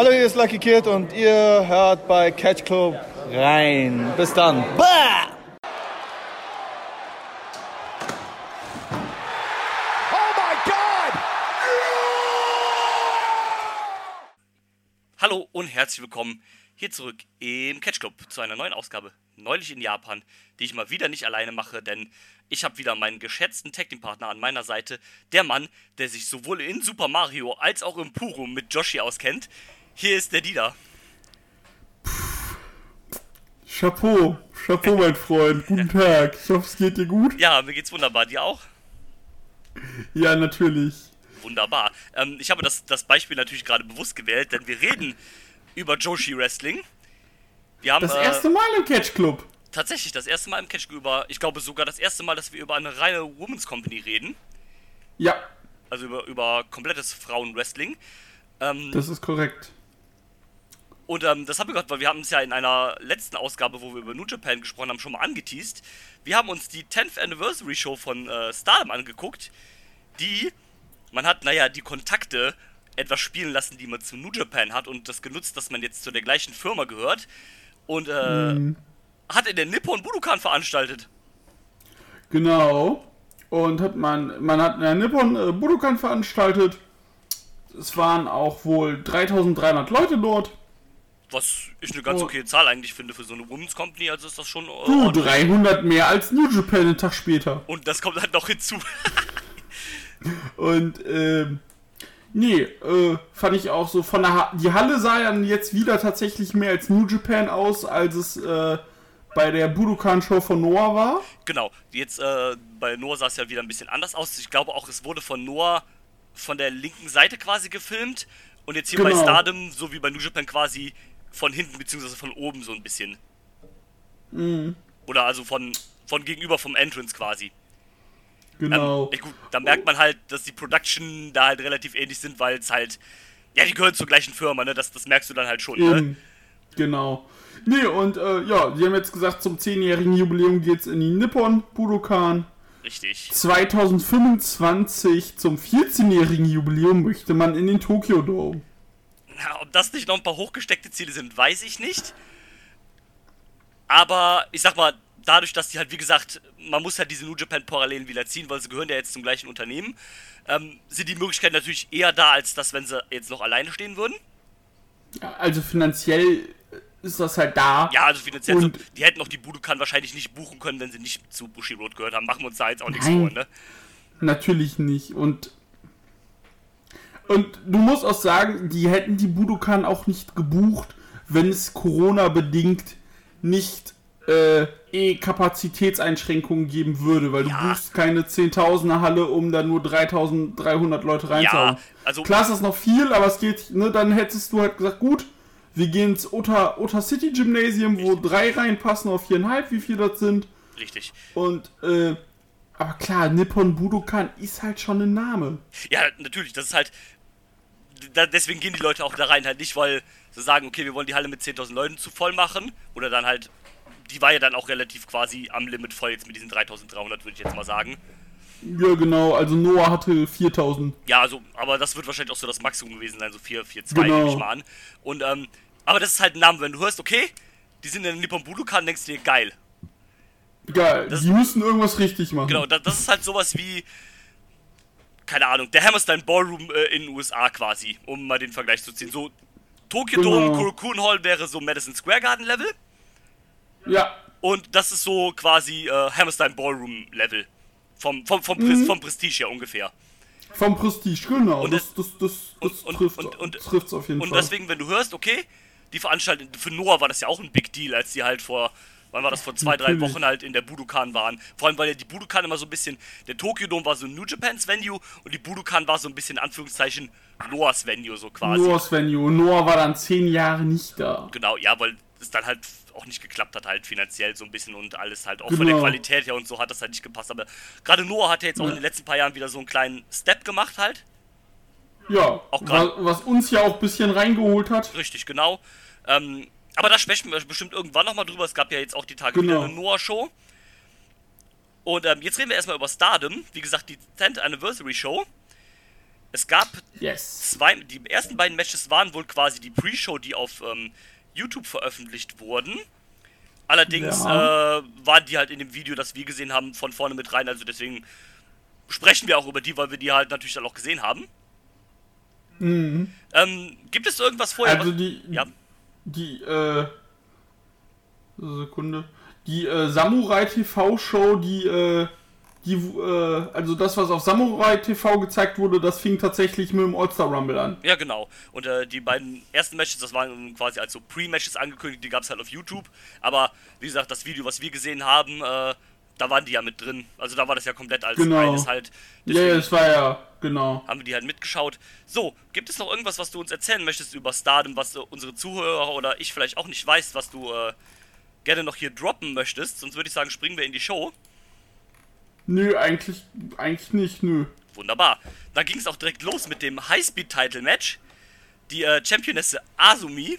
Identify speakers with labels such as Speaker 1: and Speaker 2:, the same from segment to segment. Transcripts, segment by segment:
Speaker 1: Hallo, hier ist Lucky Kid und ihr hört bei Catch Club rein. Bis dann. Bah!
Speaker 2: Hallo und herzlich willkommen hier zurück im Catch Club zu einer neuen Ausgabe, neulich in Japan, die ich mal wieder nicht alleine mache, denn ich habe wieder meinen geschätzten Tag Team Partner an meiner Seite, der Mann, der sich sowohl in Super Mario als auch im Puro mit Joshi auskennt. Hier ist der Dida.
Speaker 3: Chapeau, Chapeau, mein Freund. Guten Tag. Ich hoffe, es geht dir gut.
Speaker 2: Ja, mir geht's wunderbar. Dir auch?
Speaker 3: Ja, natürlich.
Speaker 2: Wunderbar. Ähm, ich habe das, das Beispiel natürlich gerade bewusst gewählt, denn wir reden über Joshi Wrestling. Wir haben,
Speaker 3: Das
Speaker 2: äh,
Speaker 3: erste Mal im Catch Club.
Speaker 2: tatsächlich das erste Mal im Catch über, ich glaube sogar das erste Mal, dass wir über eine reine Women's Company reden.
Speaker 3: Ja,
Speaker 2: Also über, über komplettes Frauenwrestling. Ähm,
Speaker 3: das ist korrekt.
Speaker 2: Und ähm, das haben wir gehört, weil wir haben es ja in einer letzten Ausgabe, wo wir über New Japan gesprochen haben, schon mal angeteased. Wir haben uns die 10th Anniversary Show von äh, Stardom angeguckt, die, man hat, naja, die Kontakte etwas spielen lassen, die man zu New Japan hat und das genutzt, dass man jetzt zu der gleichen Firma gehört und äh,
Speaker 3: Mhm.
Speaker 2: hat in der Nippon Budokan veranstaltet.
Speaker 3: Genau. Und hat man, man hat in Nippon äh, Budokan veranstaltet. Es waren auch wohl 3300 Leute dort.
Speaker 2: Was ich eine ganz okay Zahl eigentlich finde für so eine Women's Company, also ist das schon äh,
Speaker 3: Du,
Speaker 2: ordentlich.
Speaker 3: 300 mehr als New Japan einen Tag später.
Speaker 2: Und das kommt halt noch hinzu.
Speaker 3: Und, ähm, nee, äh, fand ich auch so von der ha Die Halle sah ja jetzt wieder tatsächlich mehr als New Japan aus, als es, äh, bei der Budokan-Show von Noah war.
Speaker 2: Genau, jetzt äh, bei Noah sah es ja wieder ein bisschen anders aus. Ich glaube auch, es wurde von Noah von der linken Seite quasi gefilmt und jetzt hier bei
Speaker 3: Genau.
Speaker 2: Stardom, so wie bei New Japan quasi von hinten beziehungsweise von oben so ein bisschen.
Speaker 3: Mhm.
Speaker 2: Oder also von, von gegenüber vom Entrance quasi.
Speaker 3: Genau.
Speaker 2: Ähm, gut, da merkt man halt, dass die Production da halt relativ ähnlich sind, weil es halt, ja, die gehören zur gleichen Firma, ne? Das, das merkst du dann halt schon, ne?
Speaker 3: Eben. Genau. Nee, und äh, ja, die haben jetzt gesagt, zum 10-jährigen Jubiläum geht's in die Nippon Budokan.
Speaker 2: Richtig.
Speaker 3: 2025 zum 14-jährigen Jubiläum möchte man in den Tokyo Dome.
Speaker 2: Na, ob das nicht noch ein paar hochgesteckte Ziele sind, weiß ich nicht. Aber ich sag mal, dadurch, dass die halt, wie gesagt, man muss halt diese New Japan Parallelen wieder ziehen, weil sie gehören ja jetzt zum gleichen Unternehmen, ähm, sind die Möglichkeiten natürlich eher da, als das, wenn sie jetzt noch alleine stehen würden.
Speaker 3: Also finanziell ist das halt da.
Speaker 2: Ja, also finanziell, so,
Speaker 3: Und-
Speaker 2: die hätten auch die Budokan wahrscheinlich nicht buchen können, wenn sie nicht zu Bushi Road gehört haben. Machen wir uns da jetzt auch nichts vor, ne?
Speaker 3: Natürlich nicht. Und und du musst auch sagen, die hätten die Budokan auch nicht gebucht, wenn es Corona bedingt nicht äh, eh Kapazitätseinschränkungen geben würde, weil
Speaker 2: Ja.
Speaker 3: du buchst keine 10.000er Halle, um da nur 3.300 Leute reinzuhauen.
Speaker 2: Ja, also
Speaker 3: Klar ist das noch viel, aber es geht, ne, dann hättest du halt gesagt, gut, wir gehen ins Ota, Ota City Gymnasium, wo drei reinpassen auf viereinhalb, wie viel das sind.
Speaker 2: richtig.
Speaker 3: Und, äh, aber klar, Nippon Budokan ist halt schon ein Name.
Speaker 2: Ja, natürlich, das ist halt. Da, deswegen gehen die Leute auch da rein, halt nicht, weil sie sagen, okay, wir wollen die Halle mit 10.000 Leuten zu voll machen. Oder dann halt. Die war ja dann auch relativ quasi am Limit voll jetzt mit diesen 3.300, würde ich jetzt mal sagen.
Speaker 3: Ja, genau, also Noah hatte 4000.
Speaker 2: Ja, also, aber das wird wahrscheinlich auch so das Maximum gewesen sein, so 4, 4, 2,
Speaker 3: Genau.
Speaker 2: nehme ich mal an. Und, ähm, aber das ist halt ein Name, wenn du hörst, okay, die sind in der Nippon Budokan, denkst du dir, geil.
Speaker 3: Geil,
Speaker 2: Das-
Speaker 3: die müssen irgendwas richtig machen.
Speaker 2: Genau, das, das ist halt sowas wie, keine Ahnung, der Hammerstein Ballroom äh, in den USA quasi, um mal den Vergleich zu ziehen. So, Tokyo
Speaker 3: Genau.
Speaker 2: Dome, Kurokun Hall wäre so Madison Square Garden Level
Speaker 3: Ja,
Speaker 2: und das ist so quasi äh, Hammerstein Ballroom Level. Vom, vom, vom, Pres vom Prestige her ungefähr.
Speaker 3: vom Prestige, genau.
Speaker 2: Und
Speaker 3: das, das, das, das
Speaker 2: und- und-
Speaker 3: trifft
Speaker 2: und- und-
Speaker 3: trifft's auf jeden
Speaker 2: Und
Speaker 3: Fall.
Speaker 2: deswegen, wenn du hörst, okay, die Veranstaltung, für Noah war das ja auch ein Big Deal, als die halt vor, wann war das, vor zwei, drei. Wochen halt in der Budokan waren. Vor allem, weil ja die Budokan immer so ein bisschen, der Tokyo Dome war so New Japans Venue und die Budokan war so ein bisschen, in Anführungszeichen, Noahs Venue so quasi.
Speaker 3: Noahs Venue. Noah war dann zehn Jahre nicht da.
Speaker 2: Genau, ja, weil es dann halt auch nicht geklappt hat, halt finanziell so ein bisschen und alles halt auch von der
Speaker 3: Genau.
Speaker 2: Qualität her und so hat das halt nicht gepasst. Aber gerade Noah hat ja jetzt auch
Speaker 3: Ja.
Speaker 2: in den letzten paar Jahren wieder so einen kleinen Step gemacht halt.
Speaker 3: Ja,
Speaker 2: Auch grad-
Speaker 3: was uns ja auch ein bisschen reingeholt hat.
Speaker 2: Richtig, genau. Ähm, aber da sprechen wir bestimmt irgendwann nochmal drüber. Es gab ja jetzt auch die Tage
Speaker 3: Genau.
Speaker 2: wieder eine Noah-Show. Und ähm, jetzt reden wir erstmal über Stardom. Wie gesagt, die 10th Anniversary Show. Es gab
Speaker 3: Yes.
Speaker 2: zwei, die ersten beiden Matches waren wohl quasi die Pre-Show, die auf ähm, YouTube veröffentlicht wurden. Allerdings
Speaker 3: Ja.
Speaker 2: äh, waren die halt in dem Video, das wir gesehen haben, von vorne mit rein. Also deswegen sprechen wir auch über die, weil wir die halt natürlich dann auch gesehen haben.
Speaker 3: Mhm.
Speaker 2: Ähm, gibt es irgendwas vorher?
Speaker 3: Also die,
Speaker 2: ja,
Speaker 3: die, äh, Sekunde. Die äh, Samurai TV Show, die, äh, die, äh, also das, was auf Samurai TV gezeigt wurde, das fing tatsächlich mit dem All-Star Rumble an.
Speaker 2: ja, genau. Und äh, die beiden ersten Matches, das waren quasi als so Pre-Matches angekündigt, die gab es halt auf YouTube. Aber wie gesagt, das Video, was wir gesehen haben, äh, da waren die ja mit drin. Also da war das ja komplett als
Speaker 3: Genau.
Speaker 2: eines halt. Deswegen-
Speaker 3: ja, es war ja, genau.
Speaker 2: haben wir die halt mitgeschaut. So, gibt es noch irgendwas, was du uns erzählen möchtest über Stardom, was äh, unsere Zuhörer oder ich vielleicht auch nicht weiß, was du äh, gerne noch hier droppen möchtest? Sonst würde ich sagen, springen wir in die Show.
Speaker 3: Nö, eigentlich, eigentlich nicht, nö.
Speaker 2: Wunderbar. Dann ging es auch direkt los mit dem Highspeed-Title-Match. Die äh, Championesse Asumi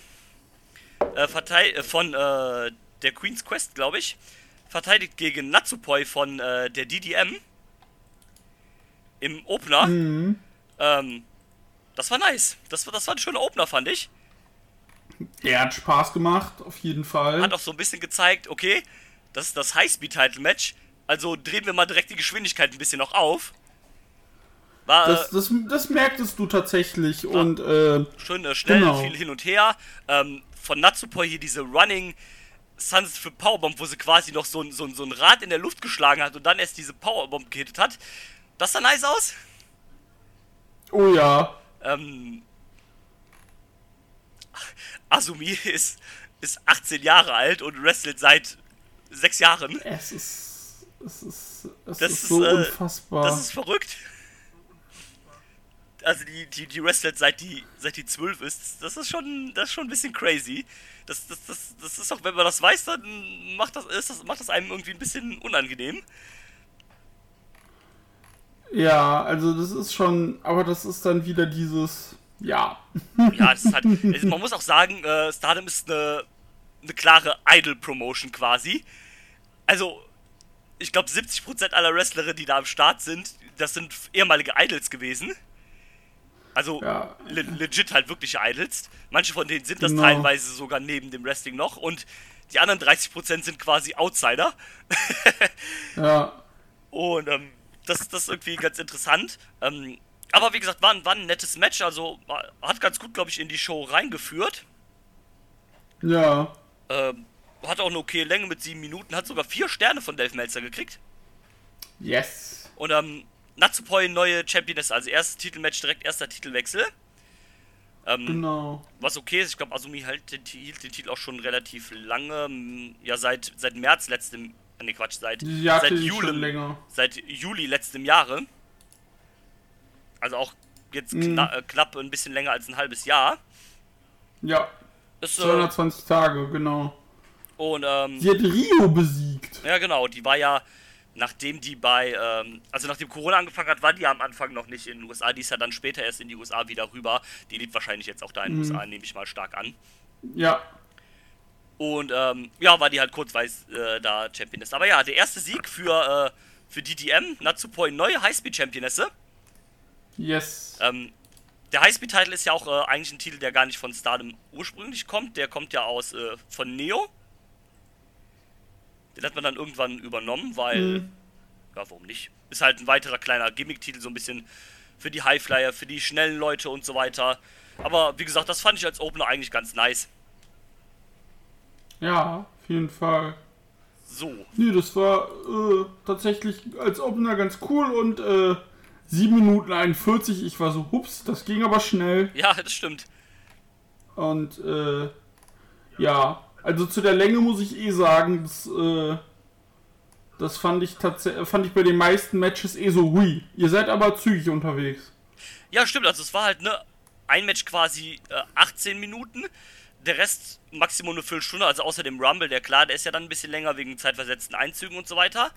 Speaker 2: äh, äh, von äh, der Queen's Quest, glaube ich, verteidigt gegen Natsupoi von der DDM im Opener.
Speaker 3: Mhm.
Speaker 2: Ähm, das war nice. Das war, das war ein schöner Opener, fand ich.
Speaker 3: Der hat Spaß gemacht, auf jeden Fall.
Speaker 2: Hat auch so ein bisschen gezeigt, okay, das ist das Highspeed-Title-Match. Also drehen wir mal direkt die Geschwindigkeit ein bisschen noch auf. War
Speaker 3: Das,
Speaker 2: äh,
Speaker 3: das, das merktest du tatsächlich und äh,
Speaker 2: schön äh, schnell,
Speaker 3: genau.
Speaker 2: viel hin und her. Ähm, von Natsupoi hier diese Running Suns für Powerbomb, wo sie quasi noch so ein, so, ein, so ein Rad in der Luft geschlagen hat und dann erst diese Powerbomb gehittet hat. Das sah nice aus.
Speaker 3: oh ja,
Speaker 2: Ähm, Asumi ist, ist 18 Jahre alt und wrestelt seit 6 Jahren.
Speaker 3: es ist, es ist, es
Speaker 2: Das
Speaker 3: ist
Speaker 2: ist,
Speaker 3: so
Speaker 2: äh,
Speaker 3: unfassbar.
Speaker 2: Das ist verrückt. Also die, die, die wrestelt seit die, seit die 12 ist. Das ist schon, das ist schon ein bisschen crazy. Das, das, das, das ist auch, wenn man das weiß, dann macht das, ist das, macht das einem irgendwie ein bisschen unangenehm.
Speaker 3: Ja, also das ist schon, aber das ist dann wieder dieses, ja,
Speaker 2: Ja, das ist halt. also man muss auch sagen, äh, Stardom ist eine, eine klare Idol-Promotion quasi. Also, ich glaube, 70% aller Wrestlerinnen, die da am Start sind, das sind ehemalige Idols gewesen. Also
Speaker 3: Ja.
Speaker 2: le legit halt wirkliche Idols. Manche von denen sind das
Speaker 3: Genau.
Speaker 2: teilweise sogar neben dem Wrestling noch und die anderen 30% sind quasi Outsider.
Speaker 3: ja,
Speaker 2: Und ähm, das, das ist irgendwie ganz interessant. Ähm, aber wie gesagt, war, ein- war ein nettes Match. Also war, hat ganz gut, glaube ich, in die Show reingeführt.
Speaker 3: ja,
Speaker 2: Ähm, hat auch eine okay Länge mit sieben Minuten. Hat sogar vier Sterne von Dave Meltzer gekriegt.
Speaker 3: yes,
Speaker 2: Und ähm, Natsupoi neue Championess. Also erstes Titelmatch, direkt erster Titelwechsel. Ähm,
Speaker 3: genau.
Speaker 2: Was okay ist. Ich glaube, Asumi hält den, hielt den Titel auch schon relativ lange. Ja, seit, seit März letztem... äh, Nee, Quatsch, seit, seit Juli, seit Juli letztem Jahre. Also auch jetzt
Speaker 3: Mhm.
Speaker 2: kna äh, knapp ein bisschen länger als ein halbes Jahr.
Speaker 3: Ja,
Speaker 2: Ist, äh,
Speaker 3: 220 Tage, genau.
Speaker 2: und ähm,
Speaker 3: Sie hat Rio besiegt.
Speaker 2: ja genau, die war ja, nachdem die bei, ähm, also nachdem Corona angefangen hat, war die ja am Anfang noch nicht in den USA. Die ist ja dann später erst in die USA wieder rüber. Die liegt wahrscheinlich jetzt auch da in den USA, nehme ich mal stark an.
Speaker 3: Ja,
Speaker 2: Und ähm, ja, war die halt kurzweise äh, da Championess. Aber ja, der erste Sieg für, äh, für DDM, Natsupoi, neue Highspeed-Championesse.
Speaker 3: yes.
Speaker 2: Ähm, der Highspeed-Title ist ja auch äh, eigentlich ein Titel, der gar nicht von Stardom ursprünglich kommt. Der kommt ja aus äh, von Neo. Den hat man dann irgendwann übernommen, weil.
Speaker 3: Mhm.
Speaker 2: Ja, warum nicht? Ist halt ein weiterer kleiner Gimmick-Titel, so ein bisschen für die Highflyer, für die schnellen Leute und so weiter. Aber wie gesagt, das fand ich als Opener eigentlich ganz nice.
Speaker 3: Ja, auf jeden Fall.
Speaker 2: So.
Speaker 3: Nee, das war äh, tatsächlich als Opener ganz cool und äh, 7 Minuten 41. Ich war so, hups, das ging aber schnell.
Speaker 2: Ja, das stimmt.
Speaker 3: Und äh, ja, also zu der Länge muss ich eh sagen, das, äh, das fand ich tatsächlich, fand ich bei den meisten Matches eh so, hui. Ihr seid aber zügig unterwegs.
Speaker 2: Ja, stimmt. Also es war halt ne ein Match quasi äh, 18 Minuten. Der Rest Maximum eine Viertelstunde, also außer dem Rumble, der klar, der ist ja dann ein bisschen länger wegen zeitversetzten Einzügen und so weiter.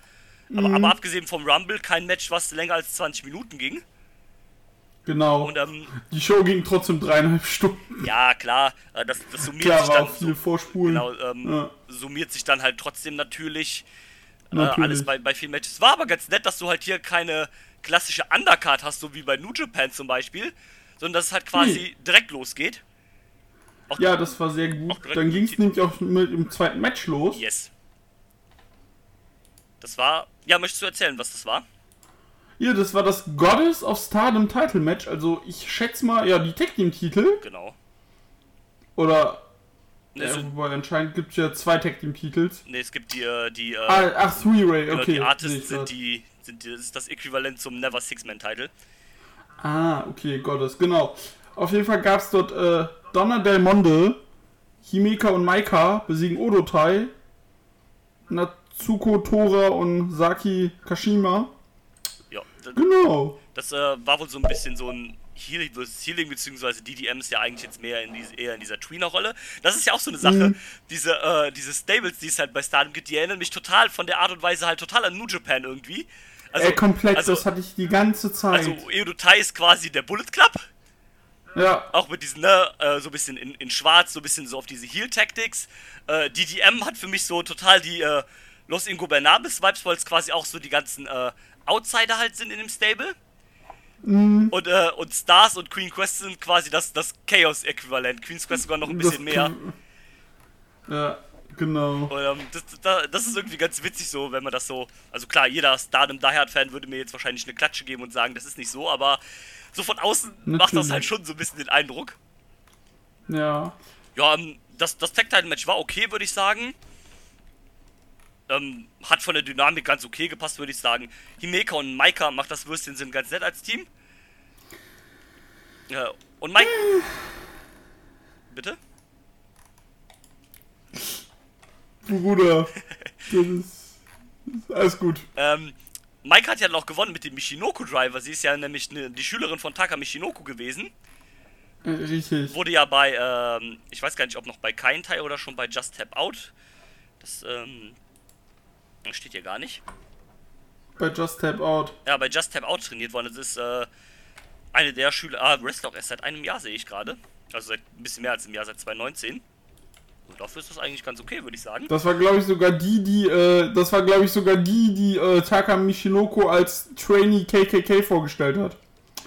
Speaker 2: Aber, aber abgesehen vom Rumble kein Match, was länger als 20 Minuten ging.
Speaker 3: Genau.
Speaker 2: Und ähm,
Speaker 3: Die Show ging trotzdem dreieinhalb Stunden.
Speaker 2: ja, klar, äh, das, das summiert
Speaker 3: Klar,
Speaker 2: sich dann
Speaker 3: auch viel
Speaker 2: so,
Speaker 3: Vorspulen.
Speaker 2: genau, ähm,
Speaker 3: Ja.
Speaker 2: summiert sich dann halt trotzdem natürlich. äh,
Speaker 3: Natürlich.
Speaker 2: alles bei, bei vielen Matches. War aber ganz nett, dass du halt hier keine klassische Undercard hast, so wie bei New Japan zum Beispiel, sondern dass es halt quasi direkt losgeht. Auch
Speaker 3: Ja, das war sehr gut. Dann ging es nämlich auch mit dem zweiten Match los.
Speaker 2: Yes. Das war. Ja, möchtest du erzählen, was das war?
Speaker 3: Ja, das war das Goddess of Stardom Title Match. Also ich schätze mal, ja, die Tag Team Titel.
Speaker 2: Genau.
Speaker 3: Oder,
Speaker 2: Ne,
Speaker 3: ja,
Speaker 2: so,
Speaker 3: wobei anscheinend gibt es ja zwei Tag Team Titels.
Speaker 2: ne, es gibt die, äh, die, äh,
Speaker 3: Ah, ach, Three-Way,
Speaker 2: genau,
Speaker 3: okay.
Speaker 2: die Artists sind die, sind die, das ist das Äquivalent zum Never Six-Man-Title.
Speaker 3: Ah, okay, Goddess, genau. Auf jeden Fall gab es dort äh, Donna Del Monde, Himeka und Maika besiegen Odotai, Natsuko Tora und Saki Kashima.
Speaker 2: Ja, das,
Speaker 3: Genau.
Speaker 2: das äh, war wohl so ein bisschen so ein Healing versus Healing, beziehungsweise DDM ist ja eigentlich jetzt mehr in diese, eher in dieser Tweener-Rolle. Das ist ja auch so eine Sache,
Speaker 3: Mhm.
Speaker 2: diese, äh, diese Stables, die es halt bei Stardom gibt, die erinnern mich total von der Art und Weise halt total an New Japan irgendwie. Also,
Speaker 3: Ey, komplett,
Speaker 2: also,
Speaker 3: das hatte ich die ganze Zeit.
Speaker 2: also Eodotai ist quasi der Bullet Club,
Speaker 3: ja,
Speaker 2: auch mit diesen, ne, äh, so ein bisschen in, in schwarz, so ein bisschen so auf diese Heal-Tactics. Äh, DDM hat für mich so total die äh, Los Ingobernables-Vibes, weil es quasi auch so die ganzen äh, Outsider halt sind in dem Stable.
Speaker 3: Mhm.
Speaker 2: Und, äh, und Stars und Queen Quest sind quasi das, das Chaos-Äquivalent. Queen's Quest sogar noch ein bisschen
Speaker 3: das-
Speaker 2: mehr.
Speaker 3: Ja, genau.
Speaker 2: Und, ähm, das, das, das ist irgendwie ganz witzig so, wenn man das so. Also klar, jeder Stardom Die Hard-Fan würde mir jetzt wahrscheinlich eine Klatsche geben und sagen, das ist nicht so, aber so von außen macht das
Speaker 3: Natürlich.
Speaker 2: halt schon so ein bisschen den Eindruck.
Speaker 3: Ja.
Speaker 2: Ja, ähm, das, das Tag Title Match war okay, würde ich sagen. Ähm, hat von der Dynamik ganz okay gepasst, würde ich sagen. Himeka und Maika macht das Würstchen sind ganz nett als Team. Ja, und Mike. Bitte?
Speaker 3: Bruder, das ist, das ist alles gut.
Speaker 2: Ähm, Mike hat ja noch gewonnen mit dem Michinoku Driver. Sie ist ja nämlich ne, die Schülerin von Taka Michinoku gewesen.
Speaker 3: Äh, Richtig.
Speaker 2: Wurde ja bei, ähm, ich weiß gar nicht, ob noch bei Kaintai oder schon bei Just Tap Out. Das, ähm, steht hier gar nicht.
Speaker 3: Bei Just Tap Out.
Speaker 2: Ja, bei Just Tap Out trainiert worden. Das ist, äh, eine der Schüler, ah, Wrestler auch erst seit einem Jahr, sehe ich gerade. Also seit ein bisschen mehr als einem Jahr, seit 2019. Und dafür ist das eigentlich ganz okay, würde ich sagen.
Speaker 3: Das war, glaube ich, sogar die, die, äh, das war, glaube ich, sogar die, die äh, Taka Michinoku als Trainee KKK vorgestellt hat.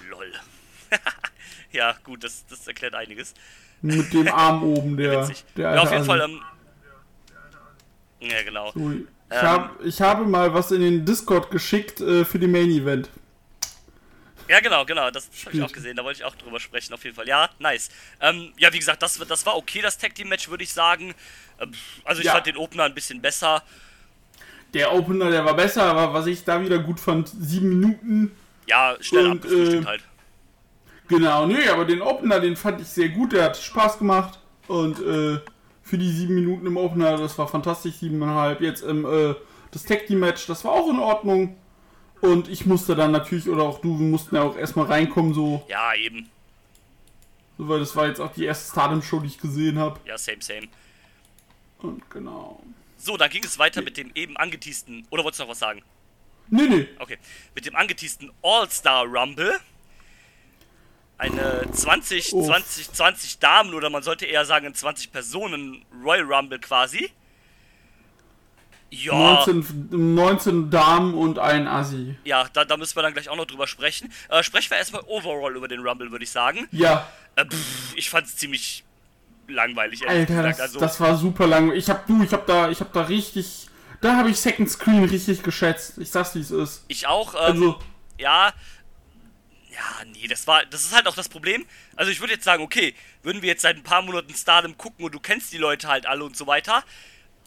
Speaker 2: Lol. ja, gut, das, das erklärt einiges.
Speaker 3: Mit dem Arm oben, der,
Speaker 2: Witzig.
Speaker 3: der
Speaker 2: Ja, auf jeden
Speaker 3: Assi.
Speaker 2: Fall, ähm, ja, genau.
Speaker 3: So, ich,
Speaker 2: Ähm.
Speaker 3: hab, ich habe mal was in den Discord geschickt äh, für die Main Event.
Speaker 2: Ja, genau, genau, das, habe ich auch gesehen, da wollte ich auch drüber sprechen, auf jeden Fall. Ja, nice. Ähm, ja, wie gesagt, das, das war okay, das Tag Team Match, würde ich sagen. Ähm, also, ich
Speaker 3: Ja.
Speaker 2: fand den Opener ein bisschen besser.
Speaker 3: Der Opener, der war besser, aber was ich da wieder gut fand, sieben Minuten.
Speaker 2: Ja, schnell
Speaker 3: Und,
Speaker 2: abgefrühstückt
Speaker 3: äh,
Speaker 2: halt.
Speaker 3: Genau, nee, aber den Opener, den fand ich sehr gut, der hat Spaß gemacht. Und äh, für die sieben Minuten im Opener, das war fantastisch, siebeneinhalb. Jetzt im äh, das Tag Team Match, das war auch in Ordnung. Und ich musste dann natürlich, oder auch du, wir mussten ja auch erstmal reinkommen, so,
Speaker 2: Ja, eben.
Speaker 3: so, weil das war jetzt auch die erste Stardom-Show, die ich gesehen habe.
Speaker 2: Ja, same, same.
Speaker 3: Und genau.
Speaker 2: So, dann ging es weiter mit dem eben angeteasten. Oder wolltest du noch was sagen?
Speaker 3: Nee, nee.
Speaker 2: Okay. Mit dem angeteasten All-Star Rumble. Eine 20,
Speaker 3: Uff.
Speaker 2: 20, 20 Damen oder man sollte eher sagen 20 Personen Royal Rumble quasi. Ja,
Speaker 3: 19, 19 Damen und ein Assi.
Speaker 2: ja, da, da müssen wir dann gleich auch noch drüber sprechen. Äh, sprechen wir erstmal overall über den Rumble, würde ich sagen.
Speaker 3: Ja,
Speaker 2: Äh, pff, ich fand es ziemlich langweilig,
Speaker 3: Alter, das,
Speaker 2: Also,
Speaker 3: das war super lang. Ich hab du, ich hab da, ich hab da richtig, da habe ich Second Screen richtig geschätzt. Ich sag's wie es ist.
Speaker 2: ich auch. Ähm,
Speaker 3: Also,
Speaker 2: ja, ja, nee, das war, das ist halt auch das Problem. Also ich würde jetzt sagen, okay, würden wir jetzt seit ein paar Monaten Stardom gucken und du kennst die Leute halt alle und so weiter,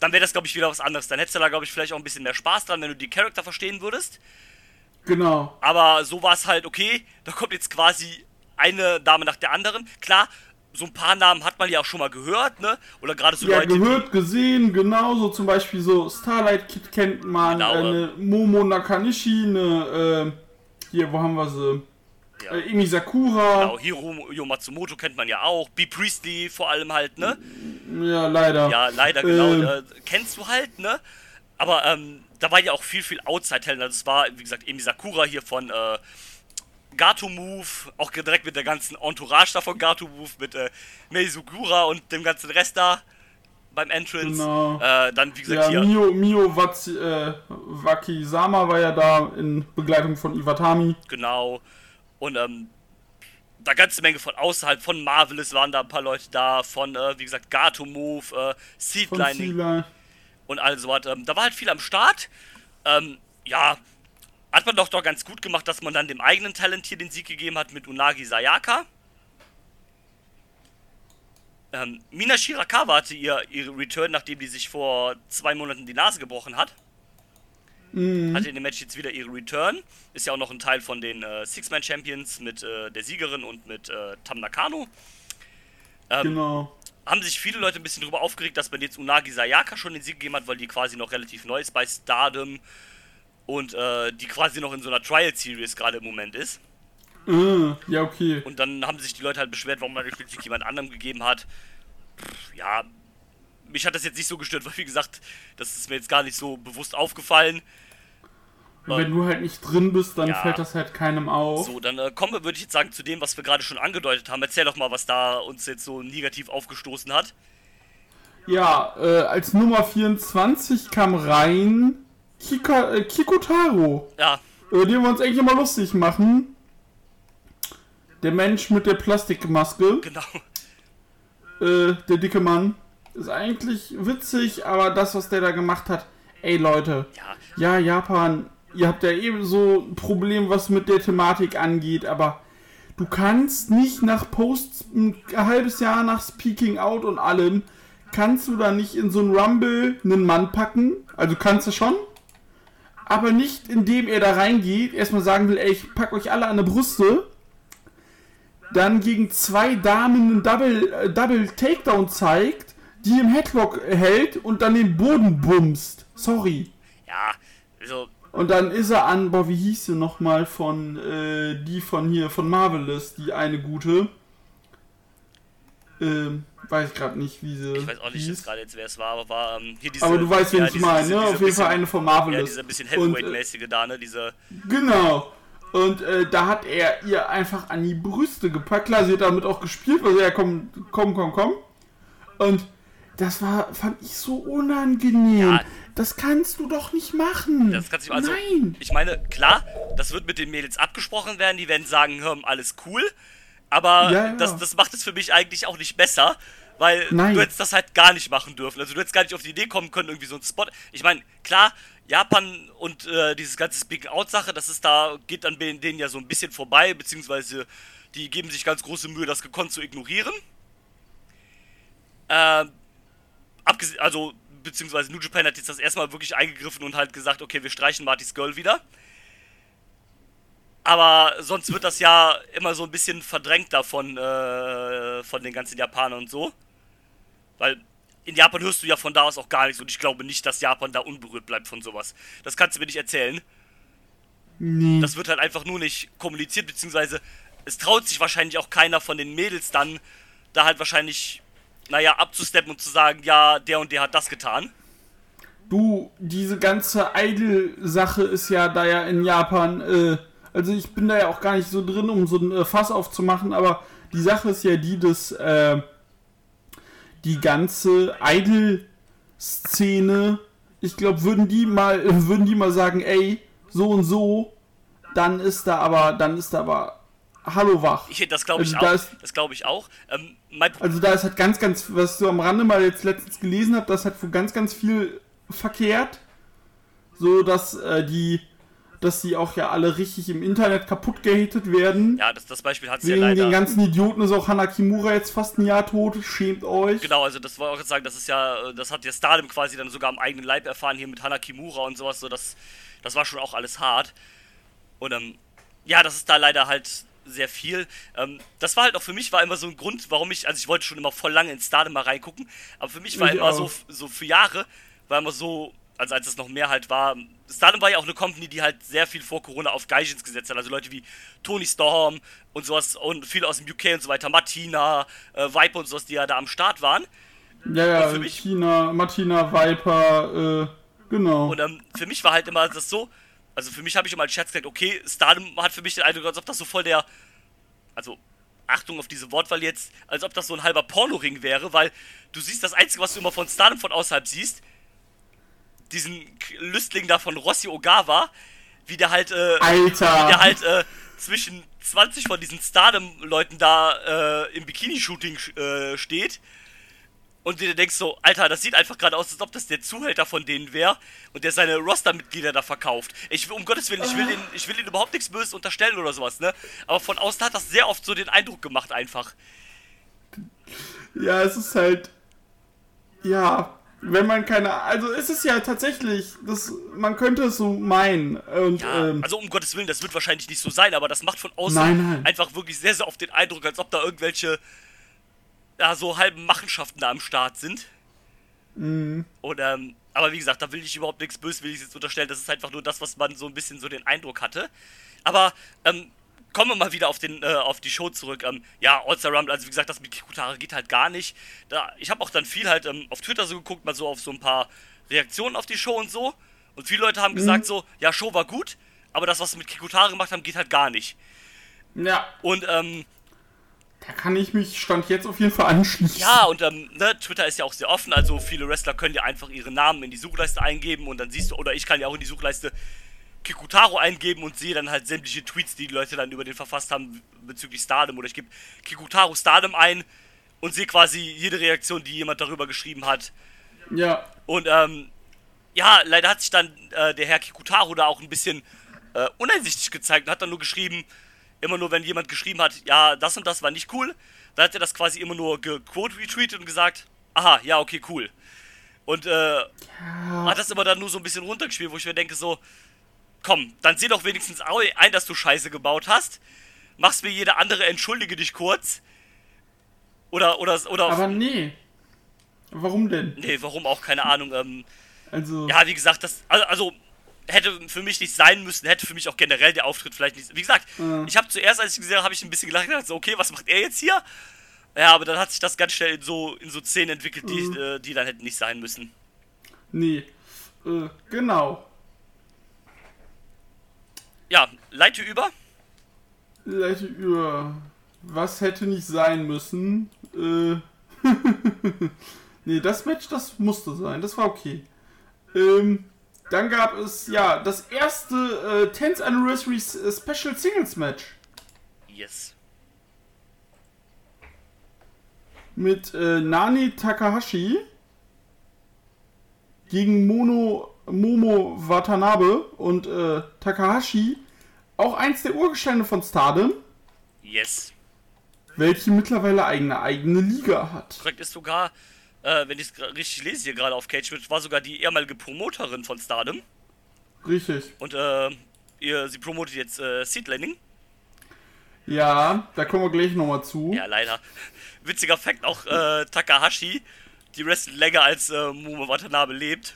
Speaker 2: dann wäre das, glaube ich, wieder was anderes. Dann hättest du da, glaube ich, vielleicht auch ein bisschen mehr Spaß dran, wenn du die Charakter verstehen würdest.
Speaker 3: genau.
Speaker 2: Aber so war es halt, okay, da kommt jetzt quasi eine Dame nach der anderen. Klar, so ein paar Namen hat man ja auch schon mal gehört, ne? Oder gerade so
Speaker 3: Ja,
Speaker 2: Leute,
Speaker 3: gehört, gesehen, genauso zum Beispiel so Starlight Kid kennt man,
Speaker 2: Genau,
Speaker 3: eine Momo Nakanishi, eine, äh, hier, wo haben wir sie?
Speaker 2: Ja,
Speaker 3: Äh, Emi Sakura.
Speaker 2: genau, Hiro Matsumoto kennt man ja auch, B. Priestley vor allem halt, ne?
Speaker 3: Ja, leider.
Speaker 2: Ja, leider, genau.
Speaker 3: Ähm.
Speaker 2: Äh, kennst du halt, ne? Aber ähm, da war ja auch viel, viel Outside-Talent. Also es war, wie gesagt, Emi Sakura hier von äh, Gato Move, auch direkt mit der ganzen Entourage da von Gato Move, mit äh, Mei Sugura und dem ganzen Rest da. beim Entrance.
Speaker 3: Genau.
Speaker 2: Äh, dann, wie gesagt,
Speaker 3: Ja,
Speaker 2: hier.
Speaker 3: Mio, Mio Watsi, äh, Wakisama war ja da in Begleitung von Iwatami.
Speaker 2: Genau. Und ähm, da ganze Menge von außerhalb, von Marvelous waren da ein paar Leute da, von, äh, wie gesagt, Gato Move, äh,
Speaker 3: Sealine.
Speaker 2: und all so was. Ähm, da war halt viel am Start. Ähm, ja, hat man doch doch ganz gut gemacht, dass man dann dem eigenen Talent hier den Sieg gegeben hat mit Unagi Sayaka. Ähm, Mina Shirakawa hatte ihr ihre Return, nachdem die sich vor zwei Monaten die Nase gebrochen hat.
Speaker 3: Mhm.
Speaker 2: Hatte in dem Match jetzt wieder ihre Return. Ist ja auch noch ein Teil von den äh, Six-Man-Champions mit äh, der Siegerin und mit äh, Tam Nakano. Ähm,
Speaker 3: Genau.
Speaker 2: haben sich viele Leute ein bisschen darüber aufgeregt, dass man jetzt Unagi Sayaka schon den Sieg gegeben hat, weil die quasi noch relativ neu ist bei Stardom und äh, die quasi noch in so einer Trial Series gerade im Moment ist.
Speaker 3: Äh, ja, okay.
Speaker 2: Und dann haben sich die Leute halt beschwert, warum man nicht plötzlich jemand anderem gegeben hat. Pff, ja, mich hat das jetzt nicht so gestört, weil wie gesagt, das ist mir jetzt gar nicht so bewusst aufgefallen.
Speaker 3: Wenn du halt nicht drin bist, dann
Speaker 2: Ja.
Speaker 3: fällt das halt keinem auf.
Speaker 2: So, dann äh, kommen wir, würde ich jetzt sagen, zu dem, was wir gerade schon angedeutet haben. Erzähl doch mal, was da uns jetzt so negativ aufgestoßen hat.
Speaker 3: Ja, äh, als Nummer 24 kam rein Kika, äh, Kikotaro.
Speaker 2: Ja,
Speaker 3: Über den wir uns eigentlich immer lustig machen. Der Mensch mit der Plastikmaske.
Speaker 2: genau.
Speaker 3: äh, der dicke Mann. Ist eigentlich witzig, aber das, was der da gemacht hat, ey Leute,
Speaker 2: Ja,
Speaker 3: ja, Japan, ihr habt ja ebenso ein Problem, was mit der Thematik angeht, aber du kannst nicht nach Post, ein halbes Jahr nach Speaking Out und allem, kannst du da nicht in so ein Rumble einen Mann packen, also kannst du schon, aber nicht indem er da reingeht, erstmal sagen will, ey, ich pack euch alle an der Brüste, dann gegen zwei Damen einen Double, äh, Double Takedown zeigt, die im Headlock hält und dann den Boden bumst. Sorry.
Speaker 2: ja, also,
Speaker 3: Und dann ist er an, boah, wie hieß sie nochmal von, äh, die von hier, von Marvelous, die eine gute. Ähm, weiß ich gerade nicht, wie sie
Speaker 2: ich weiß auch nicht jetzt gerade jetzt, wer es war, aber war ähm, hier diese.
Speaker 3: Aber du weißt, wen
Speaker 2: ja,
Speaker 3: ich
Speaker 2: diese-
Speaker 3: meine,
Speaker 2: diese-
Speaker 3: ne?
Speaker 2: diese
Speaker 3: Auf jeden Fall
Speaker 2: bisschen-
Speaker 3: eine von
Speaker 2: Ja,
Speaker 3: Marvelous.
Speaker 2: dieser bisschen
Speaker 3: Und, äh,
Speaker 2: Heavyweight-mäßige da, ne? Diese.
Speaker 3: Genau. Und äh, da hat er ihr einfach an die Brüste gepackt. Klar, sie hat damit auch gespielt, weil sie ja komm, komm, komm, komm. Und das war, fand ich so unangenehm.
Speaker 2: Ja.
Speaker 3: Das kannst du doch nicht machen.
Speaker 2: Das kannst du also.
Speaker 3: Nein.
Speaker 2: Ich meine, klar, das wird mit den Mädels abgesprochen werden, die werden sagen, hör, alles cool. Aber
Speaker 3: Ja, ja.
Speaker 2: Das, das macht es für mich eigentlich auch nicht besser, weil
Speaker 3: Nein.
Speaker 2: du hättest das halt gar nicht machen dürfen. Also du hättest gar nicht auf die Idee kommen können, irgendwie so einen Spot. Ich meine, klar, Japan und äh, dieses ganze Speak-Out-Sache, das ist da, geht an denen ja so ein bisschen vorbei, beziehungsweise die geben sich ganz große Mühe, das gekonnt zu ignorieren. Ähm, abgesehen, also, beziehungsweise New Japan hat jetzt das erstmal wirklich eingegriffen und halt gesagt, okay, wir streichen Marty's Girl wieder. Aber sonst wird das ja immer so ein bisschen verdrängt davon, äh, von den ganzen Japanern und so. Weil in Japan hörst du ja von da aus auch gar nichts und ich glaube nicht, dass Japan da unberührt bleibt von sowas. Das kannst du mir nicht erzählen.
Speaker 3: Nee.
Speaker 2: Das wird halt einfach nur nicht kommuniziert, beziehungsweise es traut sich wahrscheinlich auch keiner von den Mädels dann, da halt wahrscheinlich, naja, abzusteppen und zu sagen, ja, der und der hat das getan.
Speaker 3: Du, diese ganze Idol-Sache ist ja da ja in Japan, äh, also ich bin da ja auch gar nicht so drin, um so ein äh, Fass aufzumachen, aber die Sache ist ja die, dass äh, die ganze Idol-Szene, ich glaube, würden die mal, würden die mal sagen, ey, so und so, dann ist da aber, dann ist da aber Hallo wach.
Speaker 2: Ich, das glaube ich
Speaker 3: Also da
Speaker 2: auch.
Speaker 3: ist-
Speaker 2: Das glaube ich auch. Ähm,
Speaker 3: Also da ist halt ganz, ganz, was du am Rande mal jetzt letztens gelesen hast, das hat wohl ganz, ganz viel verkehrt. So, dass äh, die, dass die auch ja alle richtig im Internet kaputt gehatet werden.
Speaker 2: ja, das, das Beispiel hat es ja leider.
Speaker 3: den ganzen Idioten ist auch Hana Kimura jetzt fast ein Jahr tot. Schämt euch.
Speaker 2: Genau, also das wollte ich auch jetzt sagen, das ist ja, äh, das hat ja Stardom quasi dann sogar am eigenen Leib erfahren, hier mit Hana Kimura und sowas, so das, das war schon auch alles hart. Und ähm, ja, das ist da leider halt sehr viel. Ähm, das war halt auch für mich war immer so ein Grund, warum ich, also ich wollte schon immer voll lange in Stardom mal reingucken, aber für mich war
Speaker 3: Ich
Speaker 2: immer so,
Speaker 3: auch.
Speaker 2: so für Jahre, war immer so, also als es noch mehr halt war, Stardom war ja auch eine Company, die halt sehr viel vor Corona auf Gaijins gesetzt hat, also Leute wie Tony Storm und sowas und viele aus dem UK und so weiter, Martina, äh, Viper und sowas, die ja da am Start waren.
Speaker 3: Ja, ja,
Speaker 2: für mich-
Speaker 3: Tina, Martina, Viper, äh, genau.
Speaker 2: Und ähm, für mich war halt immer das so, also für mich habe ich immer als Scherz gesagt, okay, Stardom hat für mich den Eindruck, als ob das so voll der, also Achtung auf diese Wortwahl jetzt, als ob das so ein halber Pornoring wäre, weil du siehst das Einzige, was du immer von Stardom von außerhalb siehst, diesen Lüstling da von Rossi Ogawa, wie der halt, äh,
Speaker 3: Alter.
Speaker 2: wie der halt äh, zwischen 20 von diesen Stardom-Leuten da äh, im Bikini-Shooting äh, steht. Und du dir denkst so, Alter, das sieht einfach gerade aus, als ob das der Zuhälter von denen wäre und der seine Roster-Mitglieder da verkauft. Ich um Gottes Willen, ich will den, ich will den überhaupt nichts Böses unterstellen oder sowas, ne? Aber von außen hat das sehr oft so den Eindruck gemacht, einfach.
Speaker 3: Ja, es ist halt. Ja, wenn man keine. Also es ist ja tatsächlich. Das, man könnte es so meinen. Und,
Speaker 2: Ja,
Speaker 3: ähm,
Speaker 2: also um Gottes Willen, das wird wahrscheinlich nicht so sein, aber das macht von außen
Speaker 3: Nein, nein.
Speaker 2: einfach wirklich sehr, sehr oft den Eindruck, als ob da irgendwelche, ja, so halben Machenschaften da am Start sind.
Speaker 3: Mhm.
Speaker 2: Und, ähm, aber wie gesagt, da will ich überhaupt nichts Böses, will ich jetzt unterstellen, das ist einfach nur das, was man so ein bisschen so den Eindruck hatte. Aber, ähm, kommen wir mal wieder auf, den, äh, auf die Show zurück. Ähm, ja, All-Star Rumble, also wie gesagt, das mit Kikutara geht halt gar nicht. Da, ich habe auch dann viel halt ähm, auf Twitter so geguckt, mal so auf so ein paar Reaktionen auf die Show und so. Und viele Leute haben gesagt so, ja, Show war gut, aber das, was sie mit Kikutara gemacht haben, geht halt gar nicht.
Speaker 3: ja,
Speaker 2: Und, ähm,
Speaker 3: da kann ich mich Stand jetzt auf jeden Fall anschließen.
Speaker 2: ja, und ähm, ne, Twitter ist ja auch sehr offen, also viele Wrestler können ja einfach ihre Namen in die Suchleiste eingeben und dann siehst du, oder ich kann ja auch in die Suchleiste Kikutaro eingeben und sehe dann halt sämtliche Tweets, die die Leute dann über den verfasst haben bezüglich Stardom. Oder ich gebe Kikutaro Stardom ein und sehe quasi jede Reaktion, die jemand darüber geschrieben hat.
Speaker 3: Ja.
Speaker 2: Und ähm, ja, leider hat sich dann äh, der Herr Kikutaro da auch ein bisschen äh, uneinsichtig gezeigt und hat dann nur geschrieben, immer nur wenn jemand geschrieben hat, ja, das und das war nicht cool, dann hat er das quasi immer nur gequote retweetet und gesagt, aha, ja, okay, cool. Und äh, hat das immer dann nur so ein bisschen runtergespielt, wo ich mir denke so, komm, dann seh doch wenigstens ein, dass du Scheiße gebaut hast. Machst mir jede andere, entschuldige dich kurz. Oder, oder, oder,
Speaker 3: Aber nee. Warum denn?
Speaker 2: nee, warum auch, keine Ahnung, ähm,
Speaker 3: Also.
Speaker 2: ja, wie gesagt, das also, also hätte für mich nicht sein müssen, hätte für mich auch generell der Auftritt vielleicht nicht. Wie gesagt,
Speaker 3: Ja.
Speaker 2: ich habe zuerst, als ich gesehen habe, habe ich ein bisschen gelacht, gedacht, so okay, was macht er jetzt hier? Ja, aber dann hat sich das ganz schnell in so in so Szenen entwickelt, die, äh, die dann hätten nicht sein müssen.
Speaker 3: Nee. Äh, genau.
Speaker 2: Ja, leite über.
Speaker 3: Leute über. Was hätte nicht sein müssen? Äh. nee, das Match, das musste sein. Das war okay. Ähm. Dann gab es, ja, das erste äh, 10th Anniversary äh, Special Singles Match.
Speaker 2: Yes.
Speaker 3: mit äh, Nani Takahashi gegen Mono Momo Watanabe und äh, Takahashi, auch eins der Urgesteine von Stardom,
Speaker 2: Yes.
Speaker 3: welche mittlerweile eigene eigene Liga hat.
Speaker 2: Korrekt ist sogar, äh, wenn ich es richtig lese hier gerade auf Cage Match, war sogar die ehemalige Promoterin von Stardom.
Speaker 3: Richtig.
Speaker 2: Und äh, ihr, sie promotet jetzt äh, Seed Landing.
Speaker 3: Ja, da kommen wir gleich nochmal zu.
Speaker 2: Ja, leider. Witziger Fakt, auch äh, Takahashi, die wrestelt länger als äh, Momo Watanabe lebt.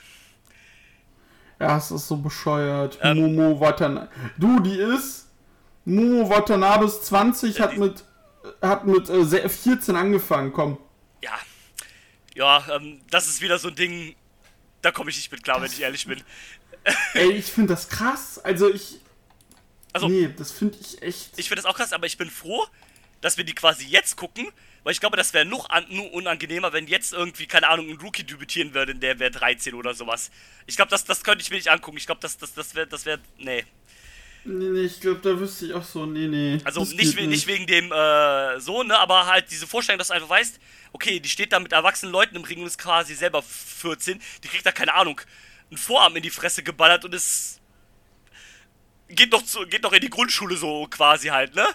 Speaker 3: Ja, es ist so bescheuert.
Speaker 2: Ähm.
Speaker 3: Momo Watanabe. Du, die ist. Momo Watanabe ist 20,
Speaker 2: Ja,
Speaker 3: hat mit, hat mit äh, se- 14 angefangen, komm.
Speaker 2: Ja. Ähm, das ist wieder so ein Ding, da komme ich nicht mit klar, wenn ich ehrlich bin.
Speaker 3: Ey, ich finde das krass. Also ich.
Speaker 2: Also,
Speaker 3: nee, das finde ich echt.
Speaker 2: ich finde das auch krass, aber ich bin froh, dass wir die quasi jetzt gucken, weil ich glaube, das wäre noch, an, noch unangenehmer, wenn jetzt irgendwie, keine Ahnung, ein Rookie debütieren würde, der wäre 13 oder sowas. Ich glaube, das, das könnte ich mir nicht angucken. Ich glaube, das, das, das wäre, das wäre, nee.
Speaker 3: Nee, nee, ich glaube, da wüsste ich auch so, nee, nee.
Speaker 2: Also nicht, we nicht wegen dem äh, so, ne, aber halt diese Vorstellung, dass du einfach weißt, okay, die steht da mit erwachsenen Leuten im Ring und ist quasi selber 14, die kriegt da, keine Ahnung, einen Vorarm in die Fresse geballert und ist. geht noch, zu, geht noch in die Grundschule so quasi halt, ne?